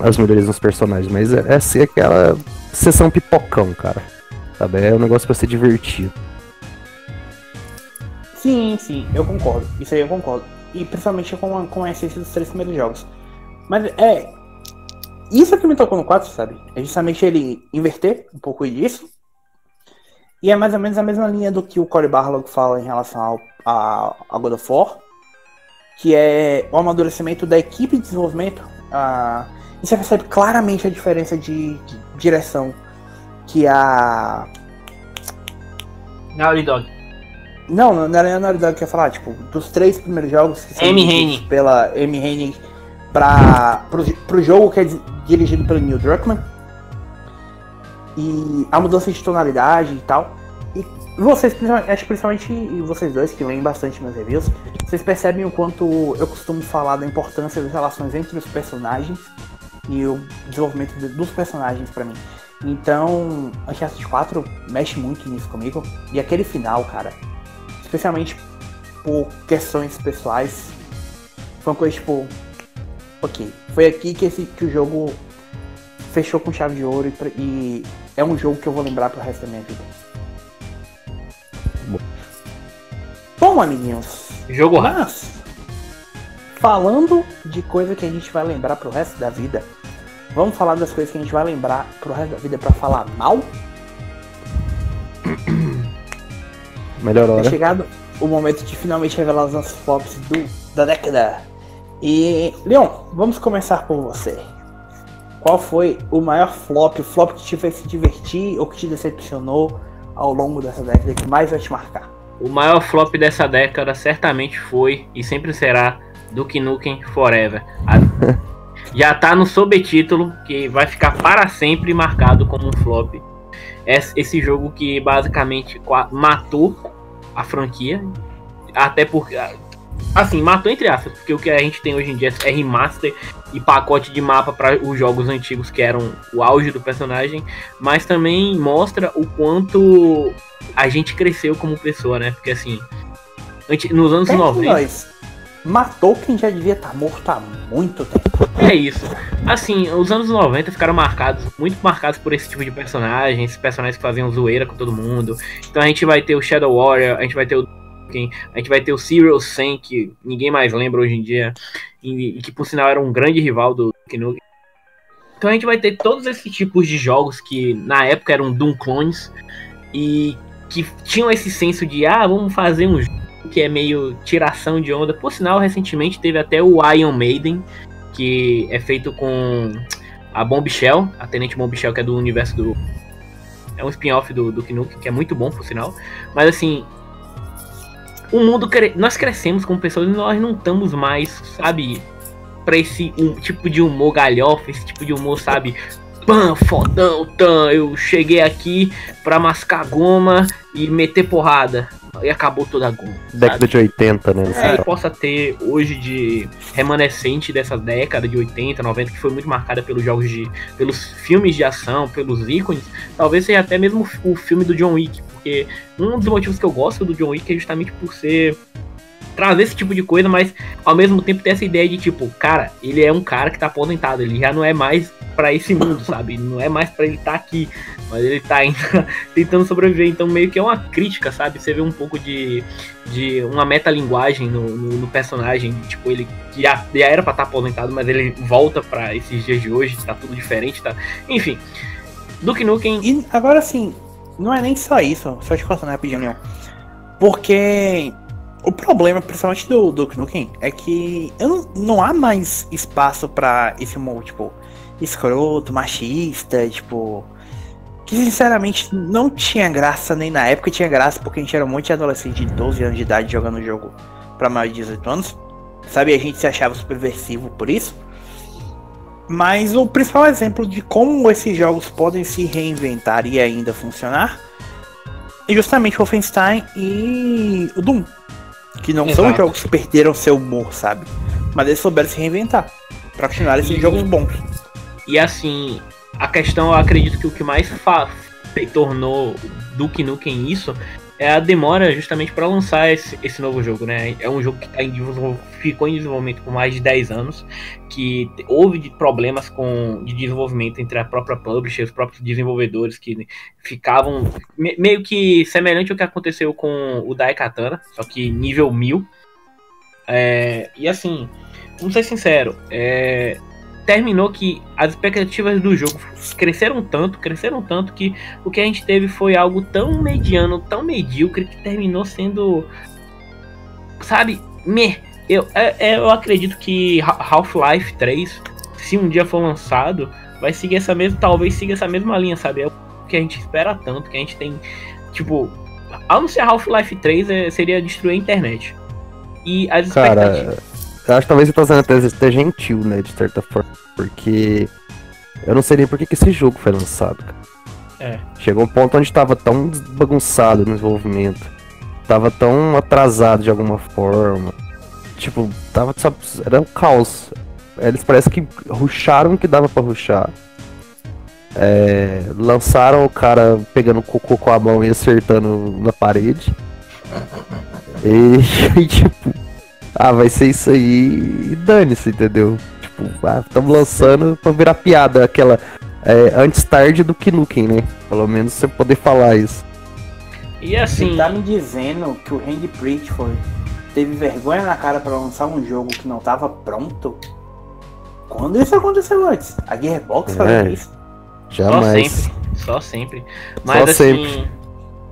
as melhorias nos personagens, mas é, é ser aquela sessão pipocão, cara. Sabe? É um negócio pra ser divertido. Sim, sim, eu concordo. Isso aí eu concordo. E principalmente com a, com a essência dos três primeiros jogos. Mas é. Isso que me tocou no 4, sabe? É justamente ele inverter um pouco disso. E é mais ou menos a mesma linha do que o Cory Barlog fala em relação ao, a, a God of War. Que é o amadurecimento da equipe de desenvolvimento. Ah, e você percebe claramente a diferença de, de direção que a Naughty Dog. Não, não era a Naughty Dog que ia falar, tipo, dos três primeiros jogos que são Hennig. pela Amy Hennig para pro, pro jogo que é di- dirigido pelo Neil Druckmann. E a mudança de tonalidade e tal. E vocês, principalmente- acho que principalmente vocês dois que leem bastante meus reviews, vocês percebem o quanto eu costumo falar da importância das relações entre os personagens e o desenvolvimento de- dos personagens pra mim. Então, Uncharted 4 mexe muito nisso comigo. E aquele final, cara, especialmente por questões pessoais, foi uma coisa tipo, ok, foi aqui que, esse, que o jogo fechou com chave de ouro e, e é um jogo que eu vou lembrar pro resto da minha vida. Bom. Bom, amiguinhos, Jogo mas falando de coisa que a gente vai lembrar pro resto da vida, vamos falar das coisas que a gente vai lembrar pro resto da vida pra falar mal? Melhor É hora. chegado o momento de finalmente revelar os nossos flops do, da década. E, Leon, vamos começar por você. Qual foi o maior flop, o flop que te fez se divertir ou que te decepcionou ao longo dessa década que mais vai te marcar? O maior flop dessa década certamente foi e sempre será Duke Nukem Forever. A- Já tá no subtítulo que vai ficar para sempre marcado como um flop. Es- Esse jogo que basicamente matou a franquia. Até porque. Assim, matou entre aspas, porque o que a gente tem hoje em dia é remaster e pacote de mapa para os jogos antigos que eram o auge do personagem, mas também mostra o quanto a gente cresceu como pessoa, né? Porque assim, nos anos Entre 90. nós, matou quem já devia estar morto há muito tempo. É isso. Assim, os anos 90 ficaram marcados, muito marcados por esse tipo de personagens, esses personagens que faziam zoeira com todo mundo. Então a gente vai ter o Shadow Warrior, a gente vai ter o a gente vai ter o Serial Sam, que ninguém mais lembra hoje em dia, e, que por sinal era um grande rival do Duke. Então a gente vai ter todos esses tipos de jogos que na época eram Doom clones e que tinham esse senso de ah, vamos fazer um jogo que é meio tiração de onda. Por sinal, recentemente teve até o Iron Maiden, que é feito com a Bombshell, a Tenente Bombshell, que é do universo do. É um spin-off do Duke Nukem, que é muito bom, por sinal. Mas assim. O mundo. cre- Nós crescemos como pessoas e nós não estamos mais, sabe? Pra esse um, tipo de humor galhofa, esse tipo de humor, sabe? Pã, fodão, tan, eu cheguei aqui pra mascar goma e meter porrada. E acabou toda a goma. Década de 80, né? É, que possa ter hoje de remanescente dessa década de 80, 90, que foi muito marcada pelos jogos de. pelos filmes de ação, pelos ícones, talvez seja até mesmo o filme do John Wick, porque um dos motivos que eu gosto do John Wick é justamente por ser trazer esse tipo de coisa, mas ao mesmo tempo ter essa ideia de tipo, cara, ele é um cara que tá aposentado, ele já não é mais para esse mundo, sabe? Não é mais para ele estar tá aqui, mas ele tá ainda tentando sobreviver. Então meio que é uma crítica, sabe? Você vê um pouco de, de uma metalinguagem no, no, no personagem, tipo, ele já, já era para estar tá aposentado, mas ele volta para esses dias de hoje, tá tudo diferente, tá? Enfim. Duke Nukem. E agora sim, não é nem só isso, só te cortando rapidinho, Porque o problema, principalmente do Duke Nukem, é que não, não há mais espaço para esse humor, tipo, escroto, machista, tipo. Que sinceramente não tinha graça, nem na época tinha graça, porque a gente era um monte de adolescente de 12 anos de idade jogando o jogo pra maior de 18 anos. Sabe, a gente se achava subversivo por isso. Mas o principal exemplo de como esses jogos podem se reinventar e ainda funcionar é justamente Wolfenstein e o Doom. Que não Exato. são jogos que perderam seu humor, sabe? Mas eles souberam se reinventar para continuar esses e, jogos bons. E assim, a questão, eu acredito que o que mais tornou Duke Nukem isso é a demora justamente para lançar esse, esse novo jogo, né? É um jogo que tá em ficou em desenvolvimento por mais de 10 anos, que houve problemas com, de desenvolvimento entre a própria publisher, os próprios desenvolvedores que ficavam me, meio que semelhante ao que aconteceu com o Daikatana, só que nível 1000. É, e assim, vamos ser sincero, é, terminou que as expectativas do jogo cresceram tanto, cresceram tanto que o que a gente teve foi algo tão mediano, tão medíocre que terminou sendo, sabe, me eu, é, é, eu acredito que Half-Life 3, se um dia for lançado, vai seguir essa mesma, talvez siga essa mesma linha, sabe? É o que a gente espera tanto, que a gente tem, tipo, ser Half-Life 3, é, seria destruir a internet. E as expectativas. Cara, eu acho que talvez você tá sendo até, até gentil, né, de certa forma. Porque eu não sei nem por que, que esse jogo foi lançado, cara. É. Chegou um ponto onde tava tão bagunçado no desenvolvimento. Tava tão atrasado de alguma forma. Tipo, tava. Sabe, era um caos. Eles parece que ruxaram o que dava pra ruxar. É, lançaram o cara pegando cocô com a mão e acertando na parede. E, e tipo, ah, vai ser isso aí e dane-se, entendeu? Tipo, ah, estamos lançando pra virar piada, aquela é, antes tarde do que Nukem, né? Pelo menos você poder falar isso. E assim. Você tá me dizendo que o Randy Pritchford teve vergonha na cara para lançar um jogo que não tava pronto? Quando isso aconteceu antes? A Gearbox é, fazia isso? Jamais. Só sempre. Só sempre. Mas Só assim. Sempre.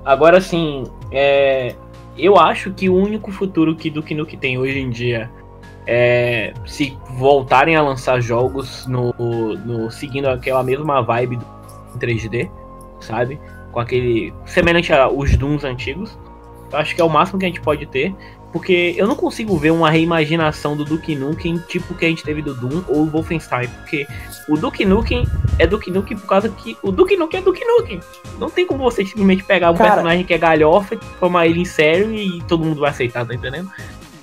Agora assim, é, eu acho que o único futuro que Duke Nukem tem hoje em dia é se voltarem a lançar jogos no, no seguindo aquela mesma vibe do 3D, sabe? Com aquele semelhante aos Dooms antigos. Eu acho que é o máximo que a gente pode ter. Porque eu não consigo ver uma reimaginação do Duke Nukem tipo que a gente teve do Doom ou Wolfenstein. Porque o Duke Nukem é Duke Nukem por causa que o Duke Nukem é Duke Nukem. Não tem como você simplesmente pegar um Cara, personagem que é galhofa, formar ele em sério e todo mundo vai aceitar, tá entendendo?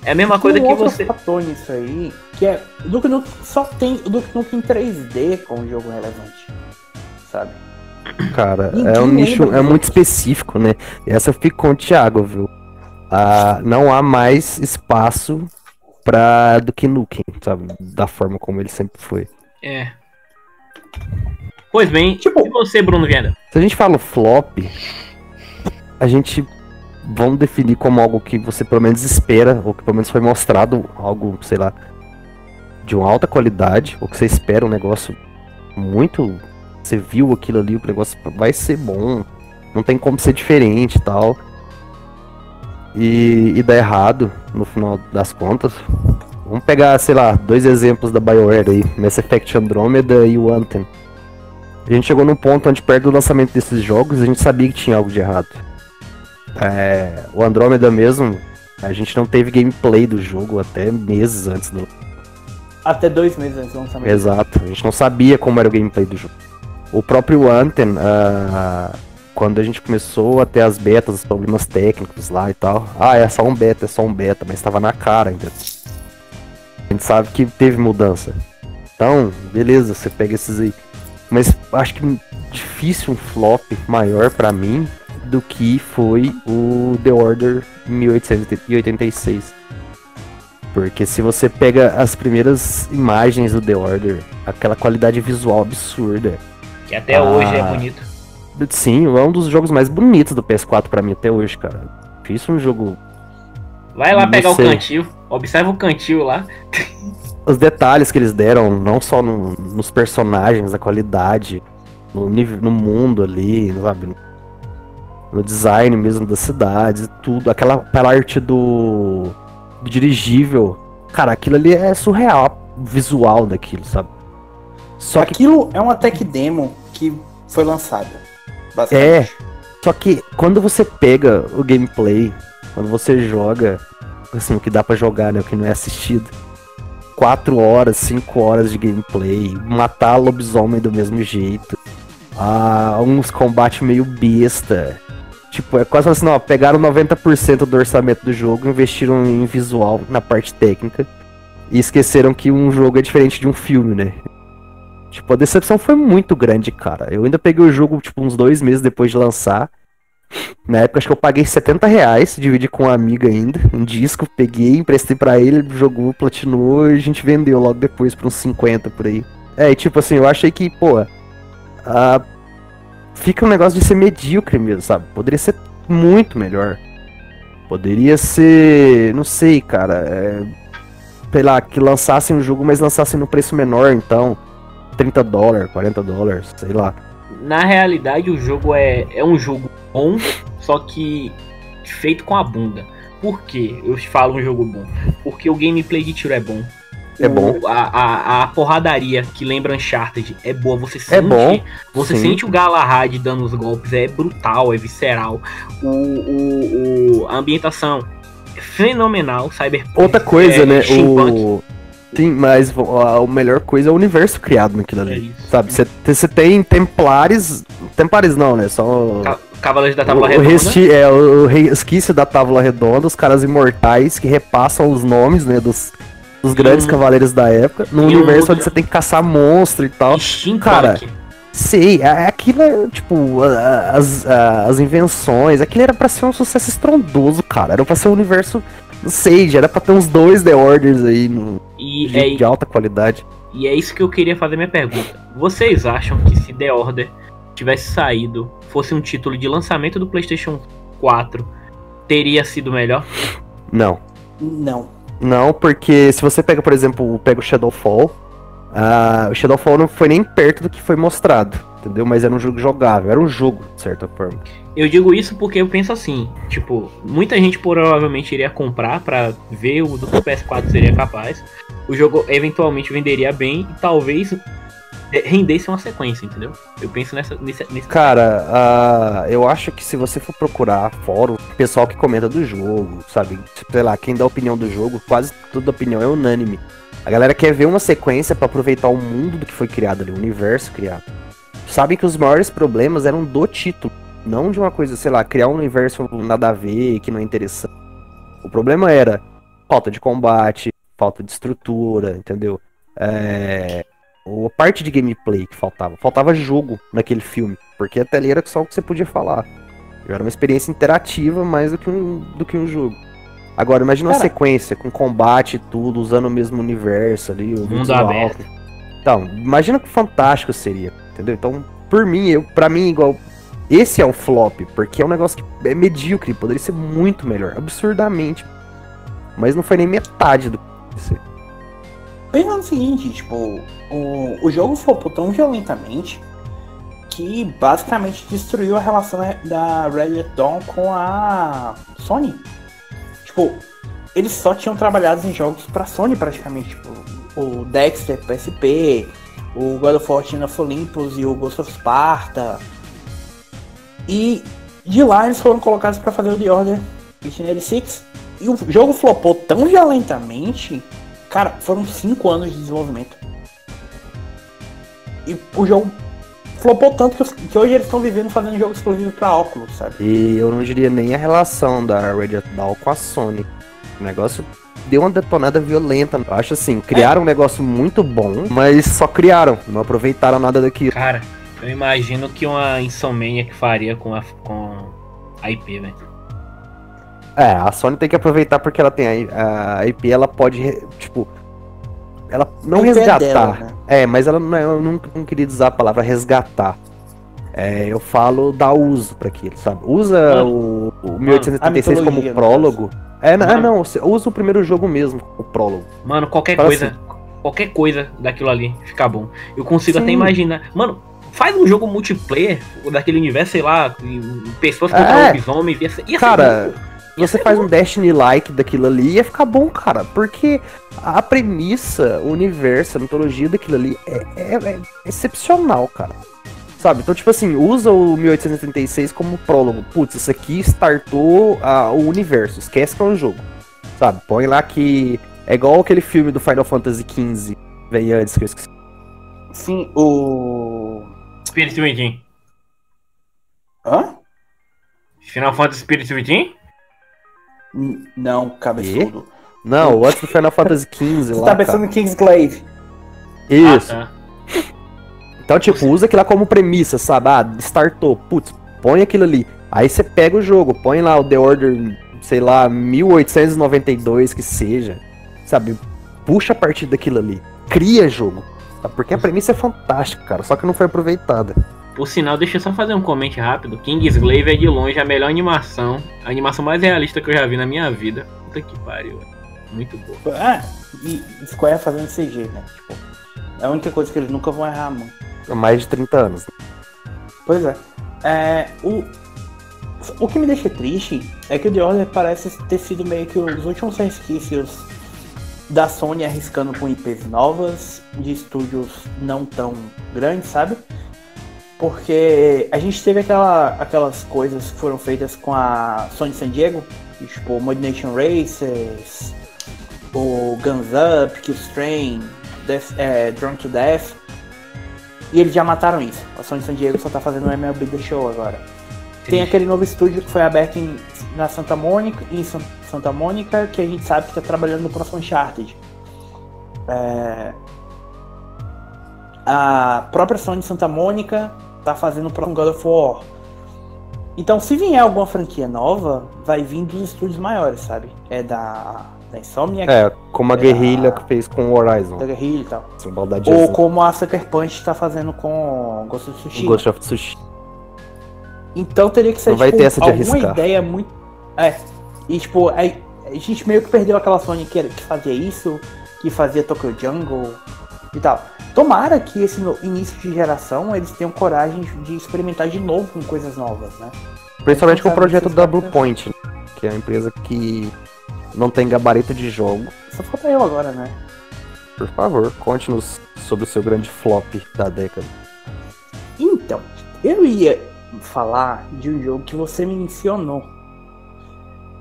É a mesma coisa que você. fator nisso aí, que é. O Duke Nukem só tem o Duke Nukem 3D como jogo relevante. Sabe? Cara, Ninguém é um nicho é muito específico, né? Essa eu fico com o Thiago, viu? Ah, não há mais espaço para do que Nukem, sabe? Da forma como ele sempre foi. É. Pois bem, tipo, e você, Bruno Viana? Se a gente fala flop, a gente vamos definir como algo que você pelo menos espera, ou que pelo menos foi mostrado algo, sei lá, de uma alta qualidade, ou que você espera um negócio muito. Você viu aquilo ali, o negócio vai ser bom, não tem como ser diferente e tal e, e dá errado no final das contas. Vamos pegar, sei lá, dois exemplos da BioWare aí, Mass Effect Andromeda e o Anthem. A gente chegou num ponto onde perto do lançamento desses jogos a gente sabia que tinha algo de errado. É, o Andromeda mesmo, a gente não teve gameplay do jogo até meses antes do. Até dois meses antes do lançamento. Exato, a gente não sabia como era o gameplay do jogo. O próprio Anthem, uh, quando a gente começou a ter as betas, os problemas técnicos lá e tal. Ah, é só um beta, é só um beta, mas estava na cara ainda. A gente sabe que teve mudança. Então, beleza, você pega esses aí. Mas acho que difícil um flop maior para mim do que foi o The Order 1886. Porque se você pega as primeiras imagens do The Order, aquela qualidade visual absurda. Que até Ah. hoje é bonito. Sim, é um dos jogos mais bonitos do PS4 pra mim até hoje, cara. Isso é um jogo. Vai lá pegar sei. o cantil. Observa o cantil lá. Os detalhes que eles deram, não só no- nos personagens, a qualidade, no, nível, no mundo ali, sabe? No design mesmo das cidades, tudo. Aquela, aquela arte do, do dirigível. Cara, aquilo ali é surreal, o visual daquilo, sabe? Só que Aquilo é uma tech demo que foi lançada. É. Só que quando você pega o gameplay, quando você joga, assim, o que dá pra jogar, né? O que não é assistido. 4 horas, 5 horas de gameplay, matar lobisomem do mesmo jeito. Ah, uns combates meio besta. Tipo, é quase assim, ó, pegaram 90% do orçamento do jogo, investiram em visual, na parte técnica, e esqueceram que um jogo é diferente de um filme, né? Tipo, a decepção foi muito grande, cara. Eu ainda peguei o jogo, tipo, uns dois meses depois de lançar. Na época, acho que eu paguei 70 reais, dividi com uma amiga ainda, um disco, peguei, emprestei pra ele, jogou, platinou e a gente vendeu logo depois por uns 50 por aí. É, e tipo assim, eu achei que, pô, ah, fica um negócio de ser medíocre mesmo, sabe? Poderia ser muito melhor. Poderia ser, não sei, cara, é, sei lá, que lançassem o jogo, mas lançassem no preço menor, então, 30 dólares, 40 dólares, sei lá. Na realidade, o jogo é, é um jogo bom, só que feito com a bunda. Por que eu falo um jogo bom? Porque o gameplay de tiro é bom. É O- bom. A, a, a porradaria que lembra Uncharted é boa. Você sente, É bom, Você sim. sente o Galahad dando os golpes. É brutal, é visceral. O, o, o- a ambientação é fenomenal. Cyberpunk. Outra coisa, é, né? O... Sim, mas a, melhor coisa é o universo criado naquilo É ali. isso. Sabe, você tem templares. Templares não, né? Só. Ca- Cavaleiros da Tábua Redonda. resti- é, o resquício da Távola Redonda, os caras imortais que repassam os nomes, né, dos, dos grandes um- cavaleiros da época, num e universo onde você tem que caçar monstro e tal. Steampunk. Cara, Sei, é- aquilo é, tipo, a- a- as, as invenções, aquilo era pra ser um sucesso estrondoso, cara. Era pra ser um universo, não sei, já era pra ter uns dois The Orders aí no, e, de, é, de alta qualidade. E é isso que eu queria fazer minha pergunta. Vocês acham que se The Order tivesse saído, fosse um título de lançamento do PlayStation 4, teria sido melhor? Não. Não. Não, porque se você pega, por exemplo, pega o Shadowfall, ah, o Shadowfall não foi nem perto do que foi mostrado, entendeu? Mas era um jogo jogável, era um jogo, de certa forma. Eu digo isso porque eu penso assim, tipo, muita gente provavelmente iria comprar pra ver o do que o PS4 seria capaz. O jogo eventualmente venderia bem e talvez rendesse uma sequência, entendeu? Eu penso nessa, nesse, nesse Cara, ah, eu acho que se você for procurar fórum, pessoal que comenta do jogo, sabe? Sei lá, quem dá opinião do jogo, quase toda opinião é unânime. A galera quer ver uma sequência pra aproveitar o mundo do que foi criado ali, o universo criado. Sabem que os maiores problemas eram do título, não de uma coisa, sei lá, criar um universo nada a ver, que não é interessante. O problema era falta de combate, falta de estrutura, entendeu? É, a parte de gameplay que faltava. Faltava jogo naquele filme, porque até ali era só o que você podia falar. Era uma experiência interativa mais do que um, do que um jogo. Agora, imagina uma sequência com combate e tudo, usando o mesmo universo ali, o Mundo aberto. Então, imagina que fantástico seria, entendeu? Então, por mim, eu, para mim, igual. Esse é o flop, porque é um negócio que é medíocre, poderia ser muito melhor, absurdamente. Mas não foi nem metade do que ser. Pensa no seguinte, tipo, o, o jogo flopou tão violentamente que basicamente destruiu a relação da Red Dawn com a Sony. Tipo, eles só tinham trabalhado em jogos pra Sony praticamente, tipo, o Dexter PSP, o God of War of Olympus e o Ghost of Sparta. E de lá eles foram colocados pra fazer o The Order 1886. E o jogo flopou tão violentamente Cara, foram 5 anos de desenvolvimento. E o jogo flopou tanto que, os- que hoje eles estão vivendo fazendo jogo exclusivo pra óculos, sabe? E eu não diria nem a relação da Red Dawn com a Sony. O negócio deu uma detonada violenta. Eu acho assim, criaram um negócio muito bom, mas só criaram, não aproveitaram nada daquilo. Cara, eu imagino que uma Insomnia que faria com a, com a IP, velho. É, a Sony tem que aproveitar porque ela tem a, a IP, ela pode, tipo, ela não é resgatar. dela, né? É, mas ela não, é- eu não, não queria usar a palavra resgatar. É, eu falo dar uso pra aquilo, sabe? Usa Mano, o, o 1876 a como mitologia, no prólogo. É, não, é, Mano. não, usa o primeiro jogo mesmo, o prólogo. Mano, qualquer Fala coisa. Qualquer coisa daquilo ali fica bom. Eu consigo Sim. até imaginar. Mano, faz um jogo multiplayer daquele universo, sei lá, pessoas contra É. lobisomens. Ia ser, ia ser Cara. Ia Você ser faz bom. um Destiny-like daquilo ali ia ficar bom, cara. Porque a premissa, o universo, a mitologia daquilo ali é, é- é excepcional, cara. Sabe? Então, tipo assim, usa o 1836 como prólogo. Putz, isso aqui startou ah, o universo. Esquece que é um jogo. Sabe? Põe lá que. É igual aquele filme do Final Fantasy XV. Veio antes que eu esqueci. Sim, o. Spirit Within. Hã? Final Fantasy Spirit Within? N- Não, cabeçudo. Não, antes do Final Fantasy XV Você lá. tá pensando em Kingsglaive. cara. Isso. Ah, tá. Então, tipo, usa aquilo lá como premissa, sabe? Ah, startou. Putz, põe aquilo ali. Aí você pega o jogo, põe lá o The Order, sei lá, 1892 que seja. Sabe? Puxa a partir daquilo ali. Cria jogo. Tá? Porque a premissa é fantástica, cara. Só que não foi aproveitada. Por sinal, deixa eu só fazer um comente rápido. Kingsglaive é de longe a melhor animação. A animação mais realista que eu já vi na minha vida. Puta que pariu. Muito boa. Ah, e Square fazendo CG, né? Tipo, é a única coisa que eles nunca vão errar, mano. Há mais de 30 anos. Pois é. É, o, o que me deixa triste é que o The Order parece ter sido meio que os últimos resquícios da Sony arriscando com IPs novas, de estúdios não tão grandes, sabe? Porque a gente teve aquela, aquelas coisas que foram feitas com a Sony San Diego, tipo Mod Nation Races, o Guns Up, Killstrain, Death, é, Drunk to Death. E eles já mataram isso. A Sony San Diego só tá fazendo o MLB The Show agora. Tem aquele novo estúdio que foi aberto em, na Santa Mônica, em San- Santa Mônica, que a gente sabe que tá trabalhando no próximo Uncharted. É, A própria Sony Santa Mônica tá fazendo o próximo God of War. Então, se vier alguma franquia nova, vai vir dos estúdios maiores, sabe? É da, da Insomniac, É, como a É. guerrilha que fez com o Horizon. da Guerrilla e tal. Ou como a Sucker Punch tá fazendo com Ghost of Tsushima. Ghost of Tsushima. Então teria que ser Não vai tipo, ter essa de alguma arriscar. ideia muito. É. E tipo, a, a gente meio que perdeu aquela Sony que, que fazia isso, que fazia Tokyo Jungle e tal. Tomara que esse início de geração eles tenham coragem de experimentar de novo com coisas novas, né? Principalmente com o projeto da caras- Bluepoint, né? que é a empresa que não tem gabarito de jogo. Só falta eu agora, né? Por favor, conte-nos sobre o seu grande flop da década. Então, eu ia falar de um jogo que você me mencionou,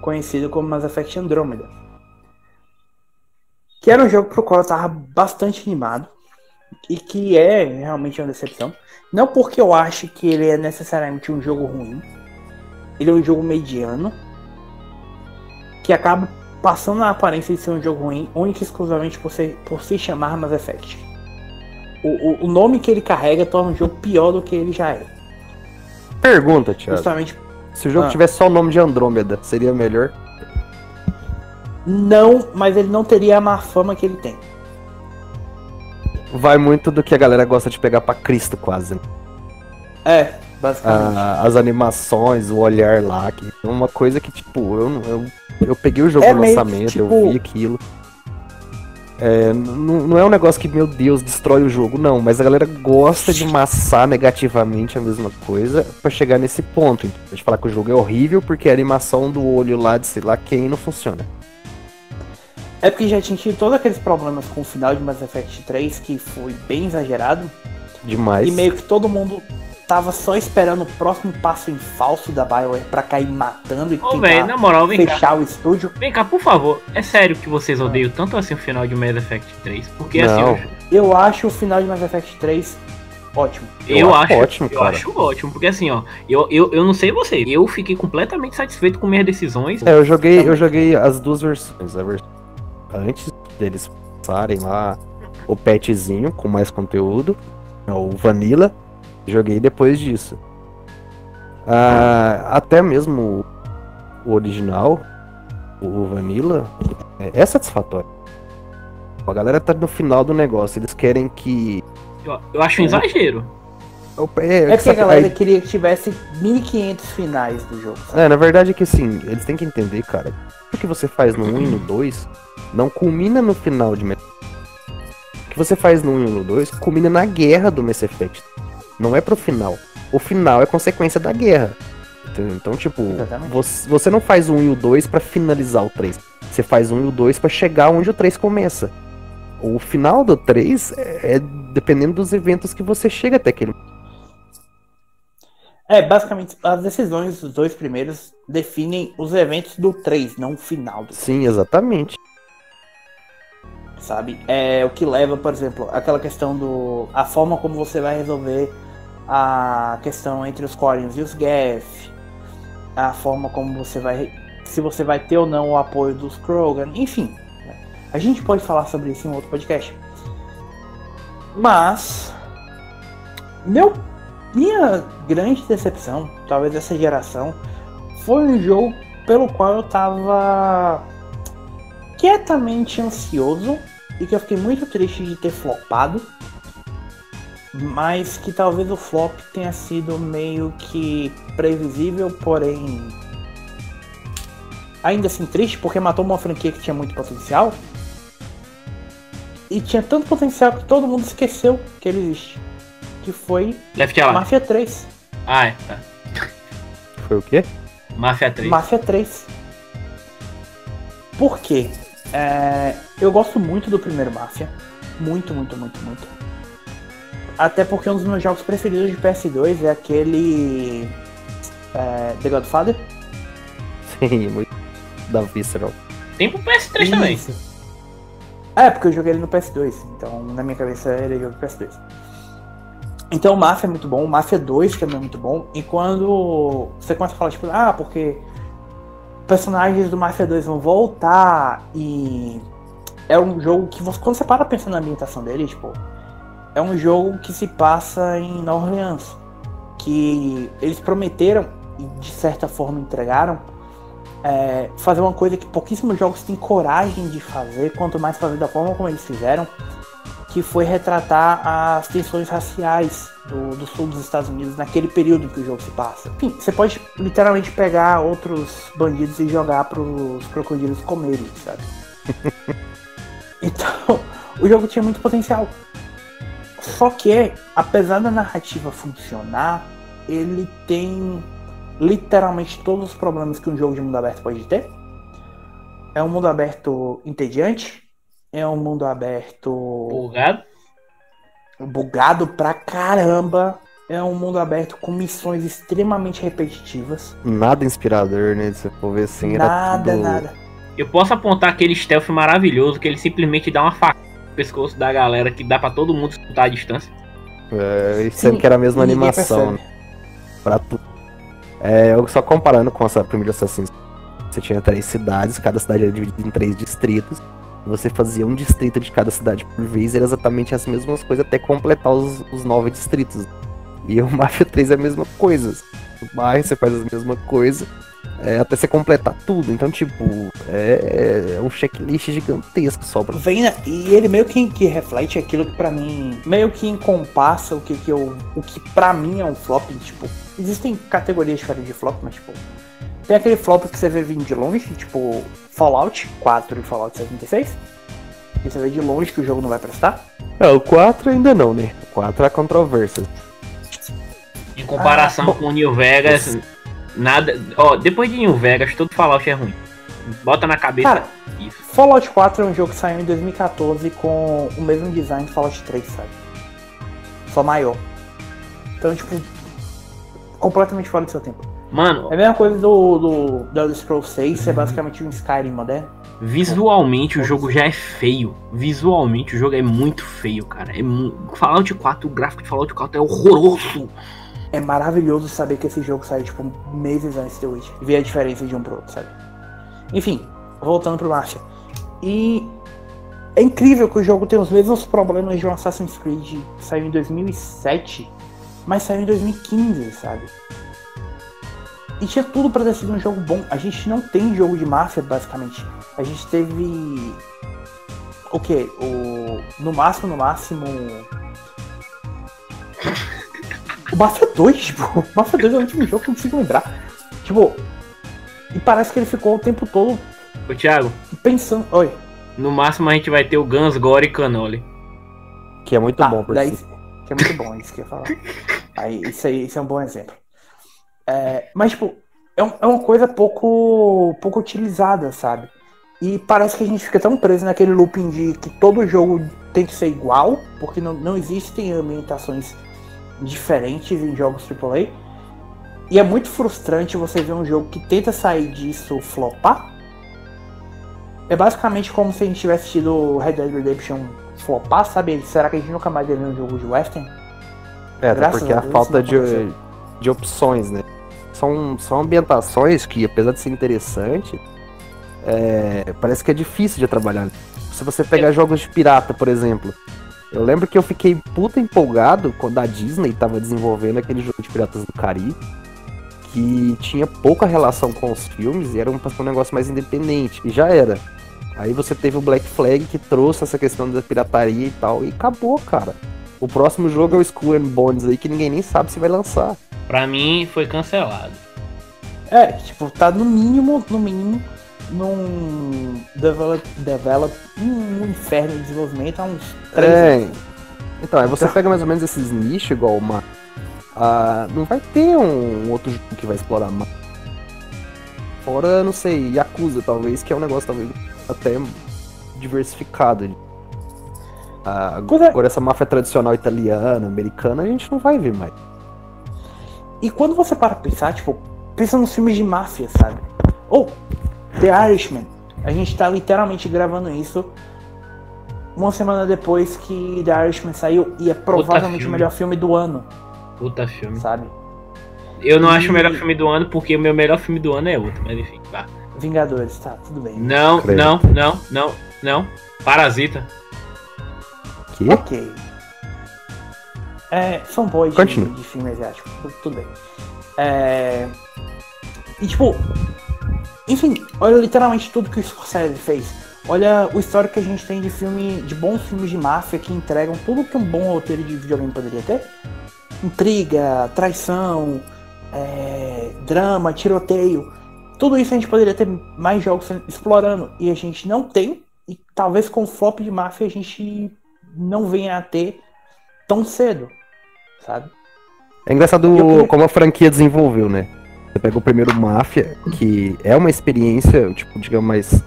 conhecido como Mass Effect Andromeda. Que era um jogo pro qual eu tava bastante animado e que é realmente uma decepção. Não porque eu acho que ele é necessariamente um jogo ruim. Ele é um jogo mediano que acaba passando a aparência de ser um jogo ruim única e exclusivamente por, ser, por se chamar Mass Effect. O, o, o nome que ele carrega torna o jogo pior do que ele já é. Pergunta, Thiago. Justamente Se o jogo Ah. tivesse só o nome de Andrômeda, seria melhor? não, mas ele não teria a má fama que ele tem. Vai muito do que a galera gosta de pegar pra Cristo, quase. né? É, basicamente. Ah, as animações, o olhar lá, que é uma coisa que, tipo, eu, eu, eu peguei o jogo É no meio que, lançamento, eu tipo- vi aquilo. É, não é um negócio que, meu Deus, destrói o jogo, não, mas a galera gosta de massar negativamente a mesma coisa pra chegar nesse ponto. entendeu? De falar que o jogo é horrível porque a animação do olho lá de sei lá quem não funciona. É porque já tinha tido todos aqueles problemas com o final de Mass Effect 3, que foi bem exagerado. Demais. E meio que todo mundo tava só esperando o próximo passo em falso da BioWare pra cair matando e Ô, velho, tentar na moral, vem cá. fechar o estúdio. Vem cá, por favor. É sério que vocês odeiam tanto assim o final de Mass Effect 3? Porque Não. assim, Eu acho o final de Mass Effect 3 ótimo. eu, Eu eu acho acho, ótimo, eu cara. acho ótimo. Porque assim, ó, eu, eu, eu não sei você, eu fiquei completamente satisfeito com minhas decisões. É, eu joguei, eu joguei as duas versões. A vers... Antes deles passarem lá o patchzinho com mais conteúdo, o Vanilla, joguei depois disso. Ah, até mesmo o original, o Vanilla, é, é satisfatório. A galera tá no final do negócio, eles querem que. Eu, eu acho um exagero. É, é porque a galera aí... queria que tivesse 1500 finais do jogo. Sabe? É, na verdade é que assim, eles têm que entender, cara. O que você faz no 1 e no 2 não culmina no final de O que você faz no 1 e no 2 culmina na guerra do Mass Effect. Não é pro final. O final é consequência da guerra. Então, tipo, você, você não faz o 1 e o 2 para finalizar o 3. Você faz o 1 e o 2 para chegar onde o 3 começa. O final do 3 é, é dependendo dos eventos que você chega até aquele é, basicamente, as decisões dos dois primeiros definem os eventos do 3, não o final do 3. Sim, exatamente. Sabe? É o que leva, por exemplo, aquela questão do. a forma como você vai resolver a questão entre os Corians e os Geth, a forma como você vai. se você vai ter ou não o apoio dos Krogan, enfim. A gente pode falar sobre isso em outro podcast. Mas. Meu minha grande decepção, talvez dessa geração, foi um jogo pelo qual eu tava quietamente ansioso e que eu fiquei muito triste de ter flopado. Mas que talvez o flop tenha sido meio que previsível, porém ainda assim triste, porque matou uma franquia que tinha muito potencial. E tinha tanto potencial que todo mundo esqueceu que ele existe que foi Left. Mafia 3. Ah, é, tá. Foi o quê? Mafia 3. Mafia 3. Por quê? É, eu gosto muito do primeiro Mafia. Muito, muito, muito, muito. Até porque um dos meus jogos preferidos de PS2 é aquele. É, The Godfather. Sim, muito da Visceral. Tem pro PS3 Isso. também. É, porque eu joguei ele no PS2. Então, na minha cabeça, ele é jogo PS2. Então o Mafia é muito bom, o Mafia 2 também é muito bom. E quando você começa a falar, tipo, ah, porque personagens do Mafia 2 vão voltar e é um jogo que você, quando você para pensando na ambientação dele, tipo, é um jogo que se passa em Nova Orleans. Que eles prometeram e de certa forma entregaram é, fazer uma coisa que pouquíssimos jogos têm coragem de fazer, quanto mais fazer da forma como eles fizeram que foi retratar as tensões raciais do, do, sul dos Estados Unidos naquele período que o jogo se passa. Enfim, você pode literalmente pegar outros bandidos e jogar para os crocodilos comerem, sabe? então, o jogo tinha muito potencial. Só que, apesar da narrativa funcionar, ele tem literalmente todos os problemas que um jogo de mundo aberto pode ter. É um mundo aberto entediante, é um mundo aberto. Bugado? Bugado pra caramba. É um mundo aberto com missões extremamente repetitivas. Nada inspirador, né? Se for ver assim, nada, tudo... nada. Eu posso apontar aquele stealth maravilhoso que ele simplesmente dá uma faca pescoço da galera que dá para todo mundo escutar a distância. É, sendo que era a mesma animação, né? Pra tudo. É, eu só comparando com essa primeira Assassin's você tinha três cidades, cada cidade era dividida em três distritos. Você fazia um distrito de cada cidade por vez, era exatamente as mesmas coisas até completar os, os nove distritos. E o Mafia 3 é a mesma coisa. No bairro você faz a mesma coisa é, até você completar tudo. Então, tipo, é, é um checklist gigantesco só pra... Vem, né? E ele meio que, que reflete aquilo que pra mim, meio que encompassa o que, que eu. O que pra mim é um flop. Tipo, existem categorias diferentes de flop, mas tipo. Tem aquele flop que você vê vindo de longe, tipo Fallout 4 e Fallout 76. E você vê de longe que o jogo não vai prestar. É, o 4 ainda não, né? O 4 é controvérsia. Em comparação ah, com o New Vegas, esse... nada. Ó, depois de New Vegas, todo Fallout é ruim. Bota na cabeça. Cara, isso. Fallout 4 é um jogo que saiu em 2014 com o mesmo design de Fallout 3, sabe? Só maior. Então, tipo, completamente fora do seu tempo. Mano. É a mesma coisa do, do, do Elder Scrolls 6, é basicamente um Skyrim moderno. Visualmente o jogo já é feio. Visualmente o jogo é muito feio, cara. É mu... Fallout 4, o gráfico de Fallout 4 é horroroso. É maravilhoso saber que esse jogo saiu, tipo, meses antes do Witch. Ver a diferença de um pro outro, sabe? Enfim, voltando pro Marcha. E é incrível que o jogo tem os mesmos problemas de um Assassin's Creed que saiu em 2007, mas saiu em 2015, sabe? E tinha tudo pra ter sido um jogo bom. A gente não tem jogo de máfia, basicamente. A gente teve. O quê? O. No máximo, no máximo. O Mafia 2, tipo, o Mafia 2 é o último jogo que eu consigo lembrar. Tipo, e parece que ele ficou o tempo todo Ô, Thiago, pensando. Oi. no máximo a gente vai ter o Guns, Gore e Canoli. Que é muito Tá, bom por daí, si. que é muito bom, isso que eu ia falar. Aí, isso aí, isso é um bom exemplo. É, mas, tipo, é, um- é uma coisa pouco, pouco utilizada, sabe? E parece que a gente fica tão preso naquele looping de que todo jogo tem que ser igual, porque não, não existem ambientações diferentes em jogos AAA. E é muito frustrante você ver um jogo que tenta sair disso flopar. É basicamente como se a gente tivesse tido Red Dead Redemption flopar, sabe? Será que a gente nunca mais vê um jogo de Western? É, até Graças porque a a Deus falta não de, aconteceu. de opções, né? São, são ambientações que, apesar de ser interessante, é, parece que é difícil de trabalhar. Se você pegar jogos de pirata, por exemplo, eu lembro que eu fiquei puta empolgado quando a Disney tava desenvolvendo aquele jogo de Piratas do Caribe, que tinha pouca relação com os filmes e era um, um negócio mais independente, e já era. Aí você teve o Black Flag que trouxe essa questão da pirataria e tal, e acabou, cara. O próximo jogo é o Skull and Bones aí, que ninguém nem sabe se vai lançar. Pra mim, foi cancelado. É, tipo, tá no mínimo, no mínimo, num develop, develop um inferno de desenvolvimento há uns três É. anos. Então, aí você pega mais ou menos esses nichos, igual uma. Ah, não vai ter um outro jogo que vai explorar mais. Fora, não sei, Yakuza, talvez, que é um negócio talvez até diversificado. Ah, é. agora essa máfia tradicional italiana, americana, a gente não vai ver mais. E quando você para pensar, tipo, pensa nos filmes de máfia, sabe? Ou The Irishman. A gente tá literalmente gravando isso uma semana depois que The Irishman saiu e é provavelmente o melhor filme do ano, Puta filme. sabe? Eu não acho o E- melhor filme do ano porque o meu melhor filme do ano é outro, mas enfim, vá. Vingadores, tá, tudo bem. Não, Creio. não, não, não, não. Parasita. Que? Ok. É, são boys de, Continue. de filme asiático, tudo, tudo bem. É, e tipo, enfim, olha literalmente tudo que o Scorsese fez. Olha o histórico que a gente tem de filme, de bons filmes de máfia que entregam tudo que um bom roteiro de videogame poderia ter. Intriga, traição, é, drama, tiroteio. Tudo isso a gente poderia ter mais jogos explorando. E a gente não tem. E talvez com o flop de máfia a gente não venha a ter tão cedo. Sabe? É engraçado queria- como a franquia desenvolveu, né? Você pega o primeiro Máfia, que é uma experiência, tipo, digamos, mais,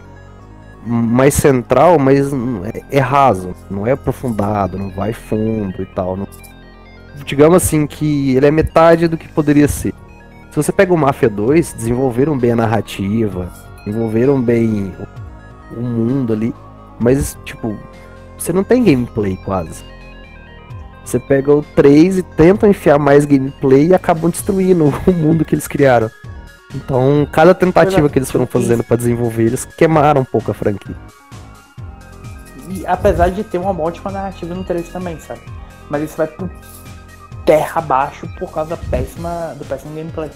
mais central, mas é, é raso, não é aprofundado, não vai fundo e tal. não- digamos assim que ele é metade do que poderia ser. Se você pega o Máfia 2, desenvolveram bem a narrativa, desenvolveram bem o mundo ali, mas, tipo, você não tem gameplay quase. Você pega o 3 e tentam enfiar mais gameplay e acabam destruindo o mundo que eles criaram. Então, cada tentativa que eles foram fazendo pra desenvolver, eles queimaram um pouco a franquia. E apesar de ter uma ótima narrativa no 3 também, sabe? Mas isso vai pro terra abaixo por causa da péssima, do péssimo gameplay.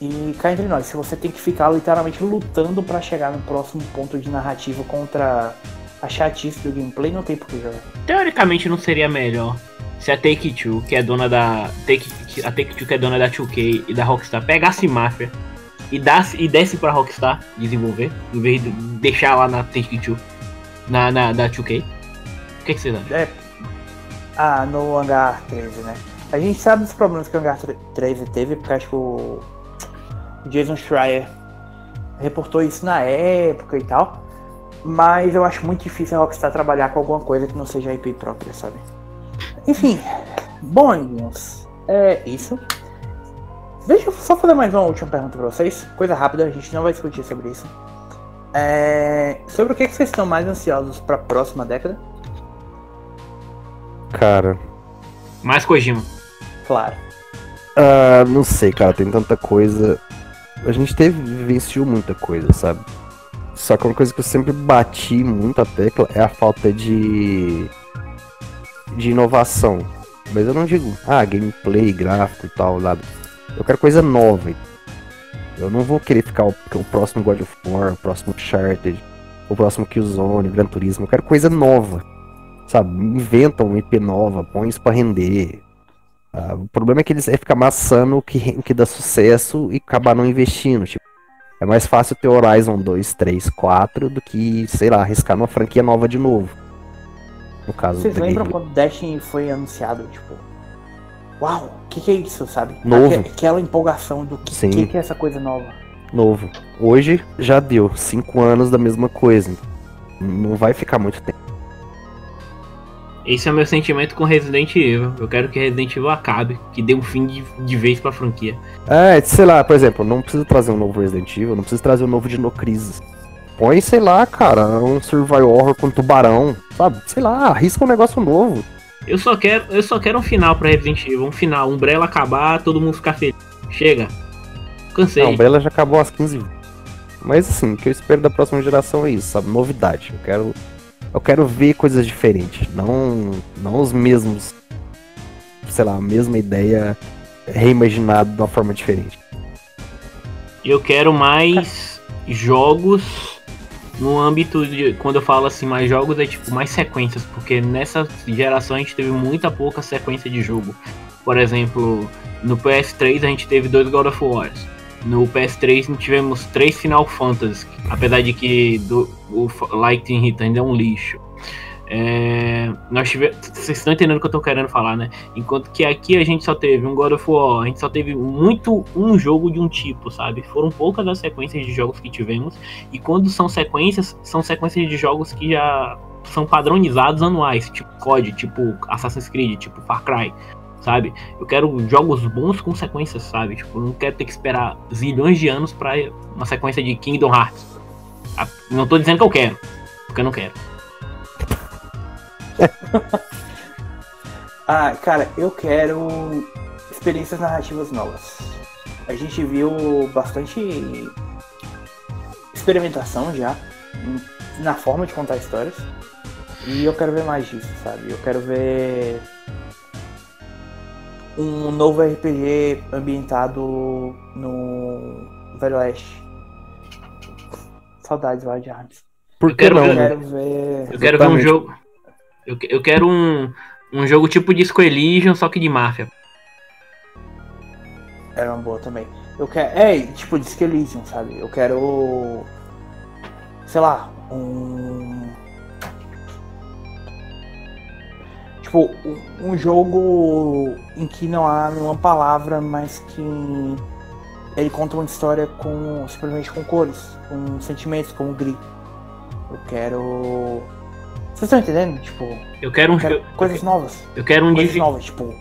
E cá entre nós, se você tem que ficar literalmente lutando pra chegar no próximo ponto de narrativa contra a chatice do gameplay, não tem por que jogar. Teoricamente não seria melhor se a Take-Two, que é dona da. Take, a Take-Two, que é dona da 2K e da Rockstar, pegasse Mafia e, dasse, e desse pra Rockstar desenvolver, em vez de deixar lá na Take-Two, na, na da 2K. O que, que vocês acham? É. Ah, no Hangar 13, né? A gente sabe dos problemas que o Hangar 13 teve, porque acho que o Jason Schreier reportou isso na época e tal. Mas eu acho muito difícil a Rockstar trabalhar com alguma coisa que não seja IP própria, sabe? Enfim, bom, amiguinhos, é isso. Deixa eu só fazer mais uma última pergunta pra vocês. Coisa rápida, a gente não vai discutir sobre isso. É, sobre o que que vocês estão mais ansiosos pra próxima década? Cara, Mais Kojima. Claro. ah, não sei, cara, tem tanta coisa. A gente teve, vivenciou muita coisa, sabe? Só que uma coisa que eu sempre bati muito a tecla é a falta de. de inovação. Mas eu não digo, ah, gameplay, gráfico e tal, nada. Eu quero coisa nova. Eu não vou querer ficar o, o próximo God of War, o próximo Uncharted, o próximo Killzone, Gran Turismo. Eu quero coisa nova. Sabe? Inventa uma IP nova, põe isso pra render. Ah, o problema é que eles é ficar maçando o que, que dá sucesso e acabar não investindo. Tipo, é mais fácil ter Horizon 2, 3, 4 do que, sei lá, arriscar numa franquia nova de novo. No caso Vocês lembram Guerrilla. quando Destiny foi anunciado? Tipo, uau, o que, que é isso, sabe? Novo. Aque- Aquela empolgação do que, que, que é essa coisa nova. Novo. Hoje já deu. Cinco anos da mesma coisa. Não vai ficar muito tempo. Esse é o meu sentimento com Resident Evil. Eu quero que Resident Evil acabe, que dê um fim de, de vez pra franquia. É, sei lá, por exemplo, não precisa trazer um novo Resident Evil, não precisa trazer um novo Dino Crisis. Põe, sei lá, cara, um survival horror com tubarão, sabe? Sei lá, arrisca um negócio novo. Eu só quero, eu só quero um final pra Resident Evil, um final, Umbrella acabar, todo mundo ficar feliz. Chega. Cansei. A Umbrella já acabou às 15 Mas assim, o que eu espero da próxima geração é isso, sabe? Novidade. Eu quero. Eu quero ver coisas diferentes. Não. Não os mesmos. Sei lá, a mesma ideia reimaginada de uma forma diferente. Eu quero mais jogos no âmbito de. Quando eu falo assim, mais jogos, é tipo mais sequências, porque nessa geração a gente teve muita pouca sequência de jogo. Por exemplo, no PS3 a gente teve dois God of Wars. No PS3 tivemos três Final Fantasy, apesar de que do, o Lightning ainda é um lixo. É, nós tivemos. Vocês estão entendendo o que eu tô querendo falar, né? Enquanto que aqui a gente só teve um God of War, a gente só teve muito um jogo de um tipo, sabe? Foram poucas as sequências de jogos que tivemos. E quando são sequências, são sequências de jogos que já são padronizados anuais, tipo COD, tipo Assassin's Creed, tipo Far Cry, sabe? Eu quero jogos bons com sequências, sabe? Tipo, não quero ter que esperar zilhões de anos pra uma sequência de Kingdom Hearts. Ah, Não tô dizendo que eu quero, porque eu não quero. Ah, cara, eu quero experiências narrativas novas. A gente viu bastante experimentação já na forma de contar histórias. E eu quero ver mais disso, sabe? Eu quero ver um novo RPG ambientado no Velho Oeste. Saudades, Wild Arms. Por Eu que quero não, ver- Eu né? quero ver. Eu quero ver um jogo. Eu, eu quero um, um jogo tipo Disco Elysium, só que de máfia. Era uma boa também. Eu quero. É, tipo, Disco Elysium, sabe? Eu quero. Sei lá, um. Tipo, um- um jogo em que não há nenhuma palavra, mas que ele conta uma história com simplesmente com cores, com sentimentos, com grito. Eu quero. Vocês estão entendendo? Tipo, Eu quero um eu quero coisas novas Eu quero um coisas de. novas, tipo.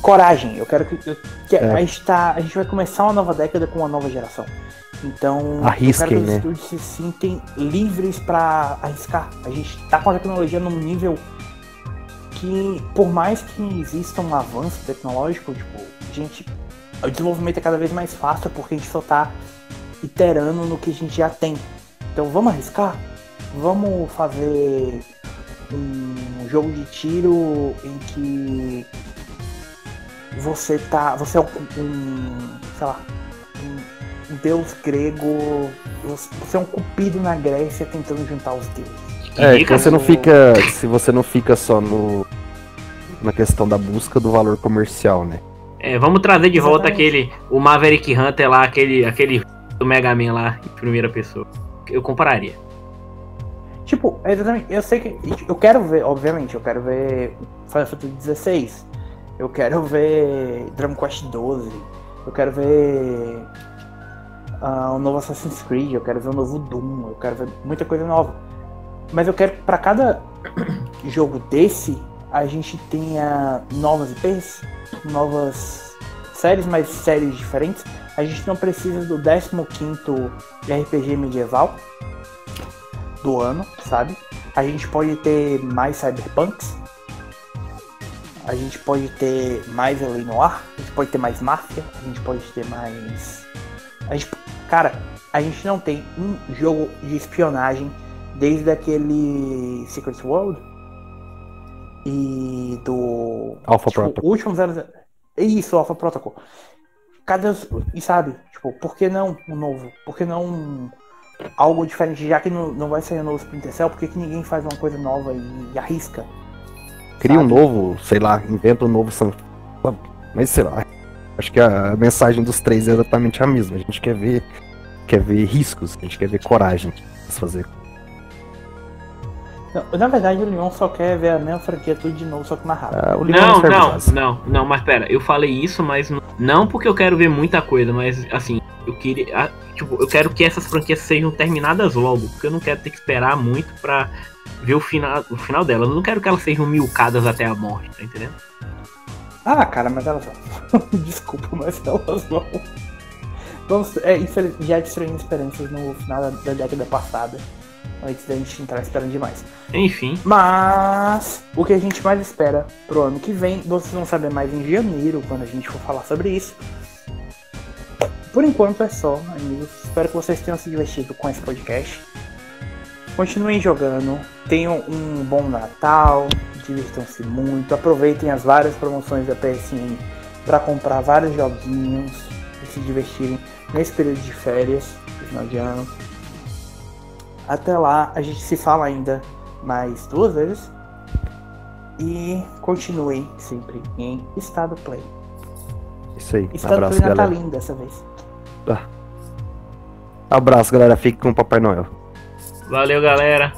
Coragem. Eu quero que. eu- que É. a, gente tá, a gente vai começar uma nova década com uma nova geração. Então, Arrisquem, eu quero que né? os estúdios se sintem livres pra arriscar. A gente tá com a tecnologia num nível que, por mais que exista um avanço tecnológico, tipo, a gente. O desenvolvimento é cada vez mais fácil porque a gente só tá iterando no que a gente já tem. Então vamos arriscar? Vamos fazer um jogo de tiro em que você tá. Você é um, um sei lá, um, deus grego. Você é um cupido na Grécia tentando juntar os deuses. É, que você não fica. Se você não fica só no. Na questão da busca do valor comercial, né? É, vamos trazer de volta Exatamente. aquele. O Maverick Hunter lá, aquele. aquele do Mega Man lá, em primeira pessoa. Eu compararia. Tipo, é exatamente. Eu sei que. Eu quero ver, obviamente, eu quero ver Final Fantasy XVI. Eu quero ver Dragon Quest 12. Eu quero ver. ah, o novo Assassin's Creed. Eu quero ver o novo Doom. Eu quero ver muita coisa nova. Mas eu quero que pra cada jogo desse a gente tenha novas IPs, novas séries, mas séries diferentes. A gente não precisa do 15º RPG medieval do ano, sabe? A gente pode ter mais cyberpunks. A gente pode ter mais LA Noir. A gente pode ter mais máfia. A gente pode ter mais. A gente... Cara, a gente não tem um jogo de espionagem desde aquele Secret World e do. Alpha tipo, Protocol. último 00. É isso, Alpha Protocol. Cadê os. E sabe, tipo, por que não um novo? Por que não um- algo diferente? Já que não, não vai sair um novo Splinter Cell, por que, que ninguém faz uma coisa nova e, arrisca? Cria um Sabe? novo, sei lá, inventa um novo sabe? Mas sei lá. Acho que a mensagem dos três é exatamente a mesma. A gente quer ver. Quer ver riscos, a gente quer ver coragem se fazer. Não, na verdade, o Leon só quer ver a mesma franquia tudo de novo, só que mais rápido. Ah, Não, não, não, não, mas pera, eu falei isso, mas não, não porque eu quero ver muita coisa, mas assim, eu queria. ah, Tipo, eu quero que essas franquias sejam terminadas logo, porque eu não quero ter que esperar muito pra ver o final, o final delas. Eu não quero que elas sejam milcadas até a morte, tá entendendo? Ah, cara, mas elas vão. Desculpa, mas elas vão. Vamos, é, infeliz- já destruindo esperanças no final da, da década passada. Antes da gente entrar esperando demais. Enfim, Mas o que a gente mais espera pro ano que vem, vocês vão saber mais em janeiro, quando a gente for falar sobre isso. Por enquanto é só, amigos. Espero que vocês tenham se divertido com esse podcast. Continuem jogando, tenham um bom Natal, divirtam-se muito, aproveitem as várias promoções da PSN para comprar vários joguinhos e se divertirem nesse período de férias, final de ano. Até lá, a gente se fala ainda mais duas vezes. E continue sempre em estado play. Isso aí. Estado Abraço, play galera. natalino dessa vez. Abraço, galera. Fique com o Papai Noel. valeu galera.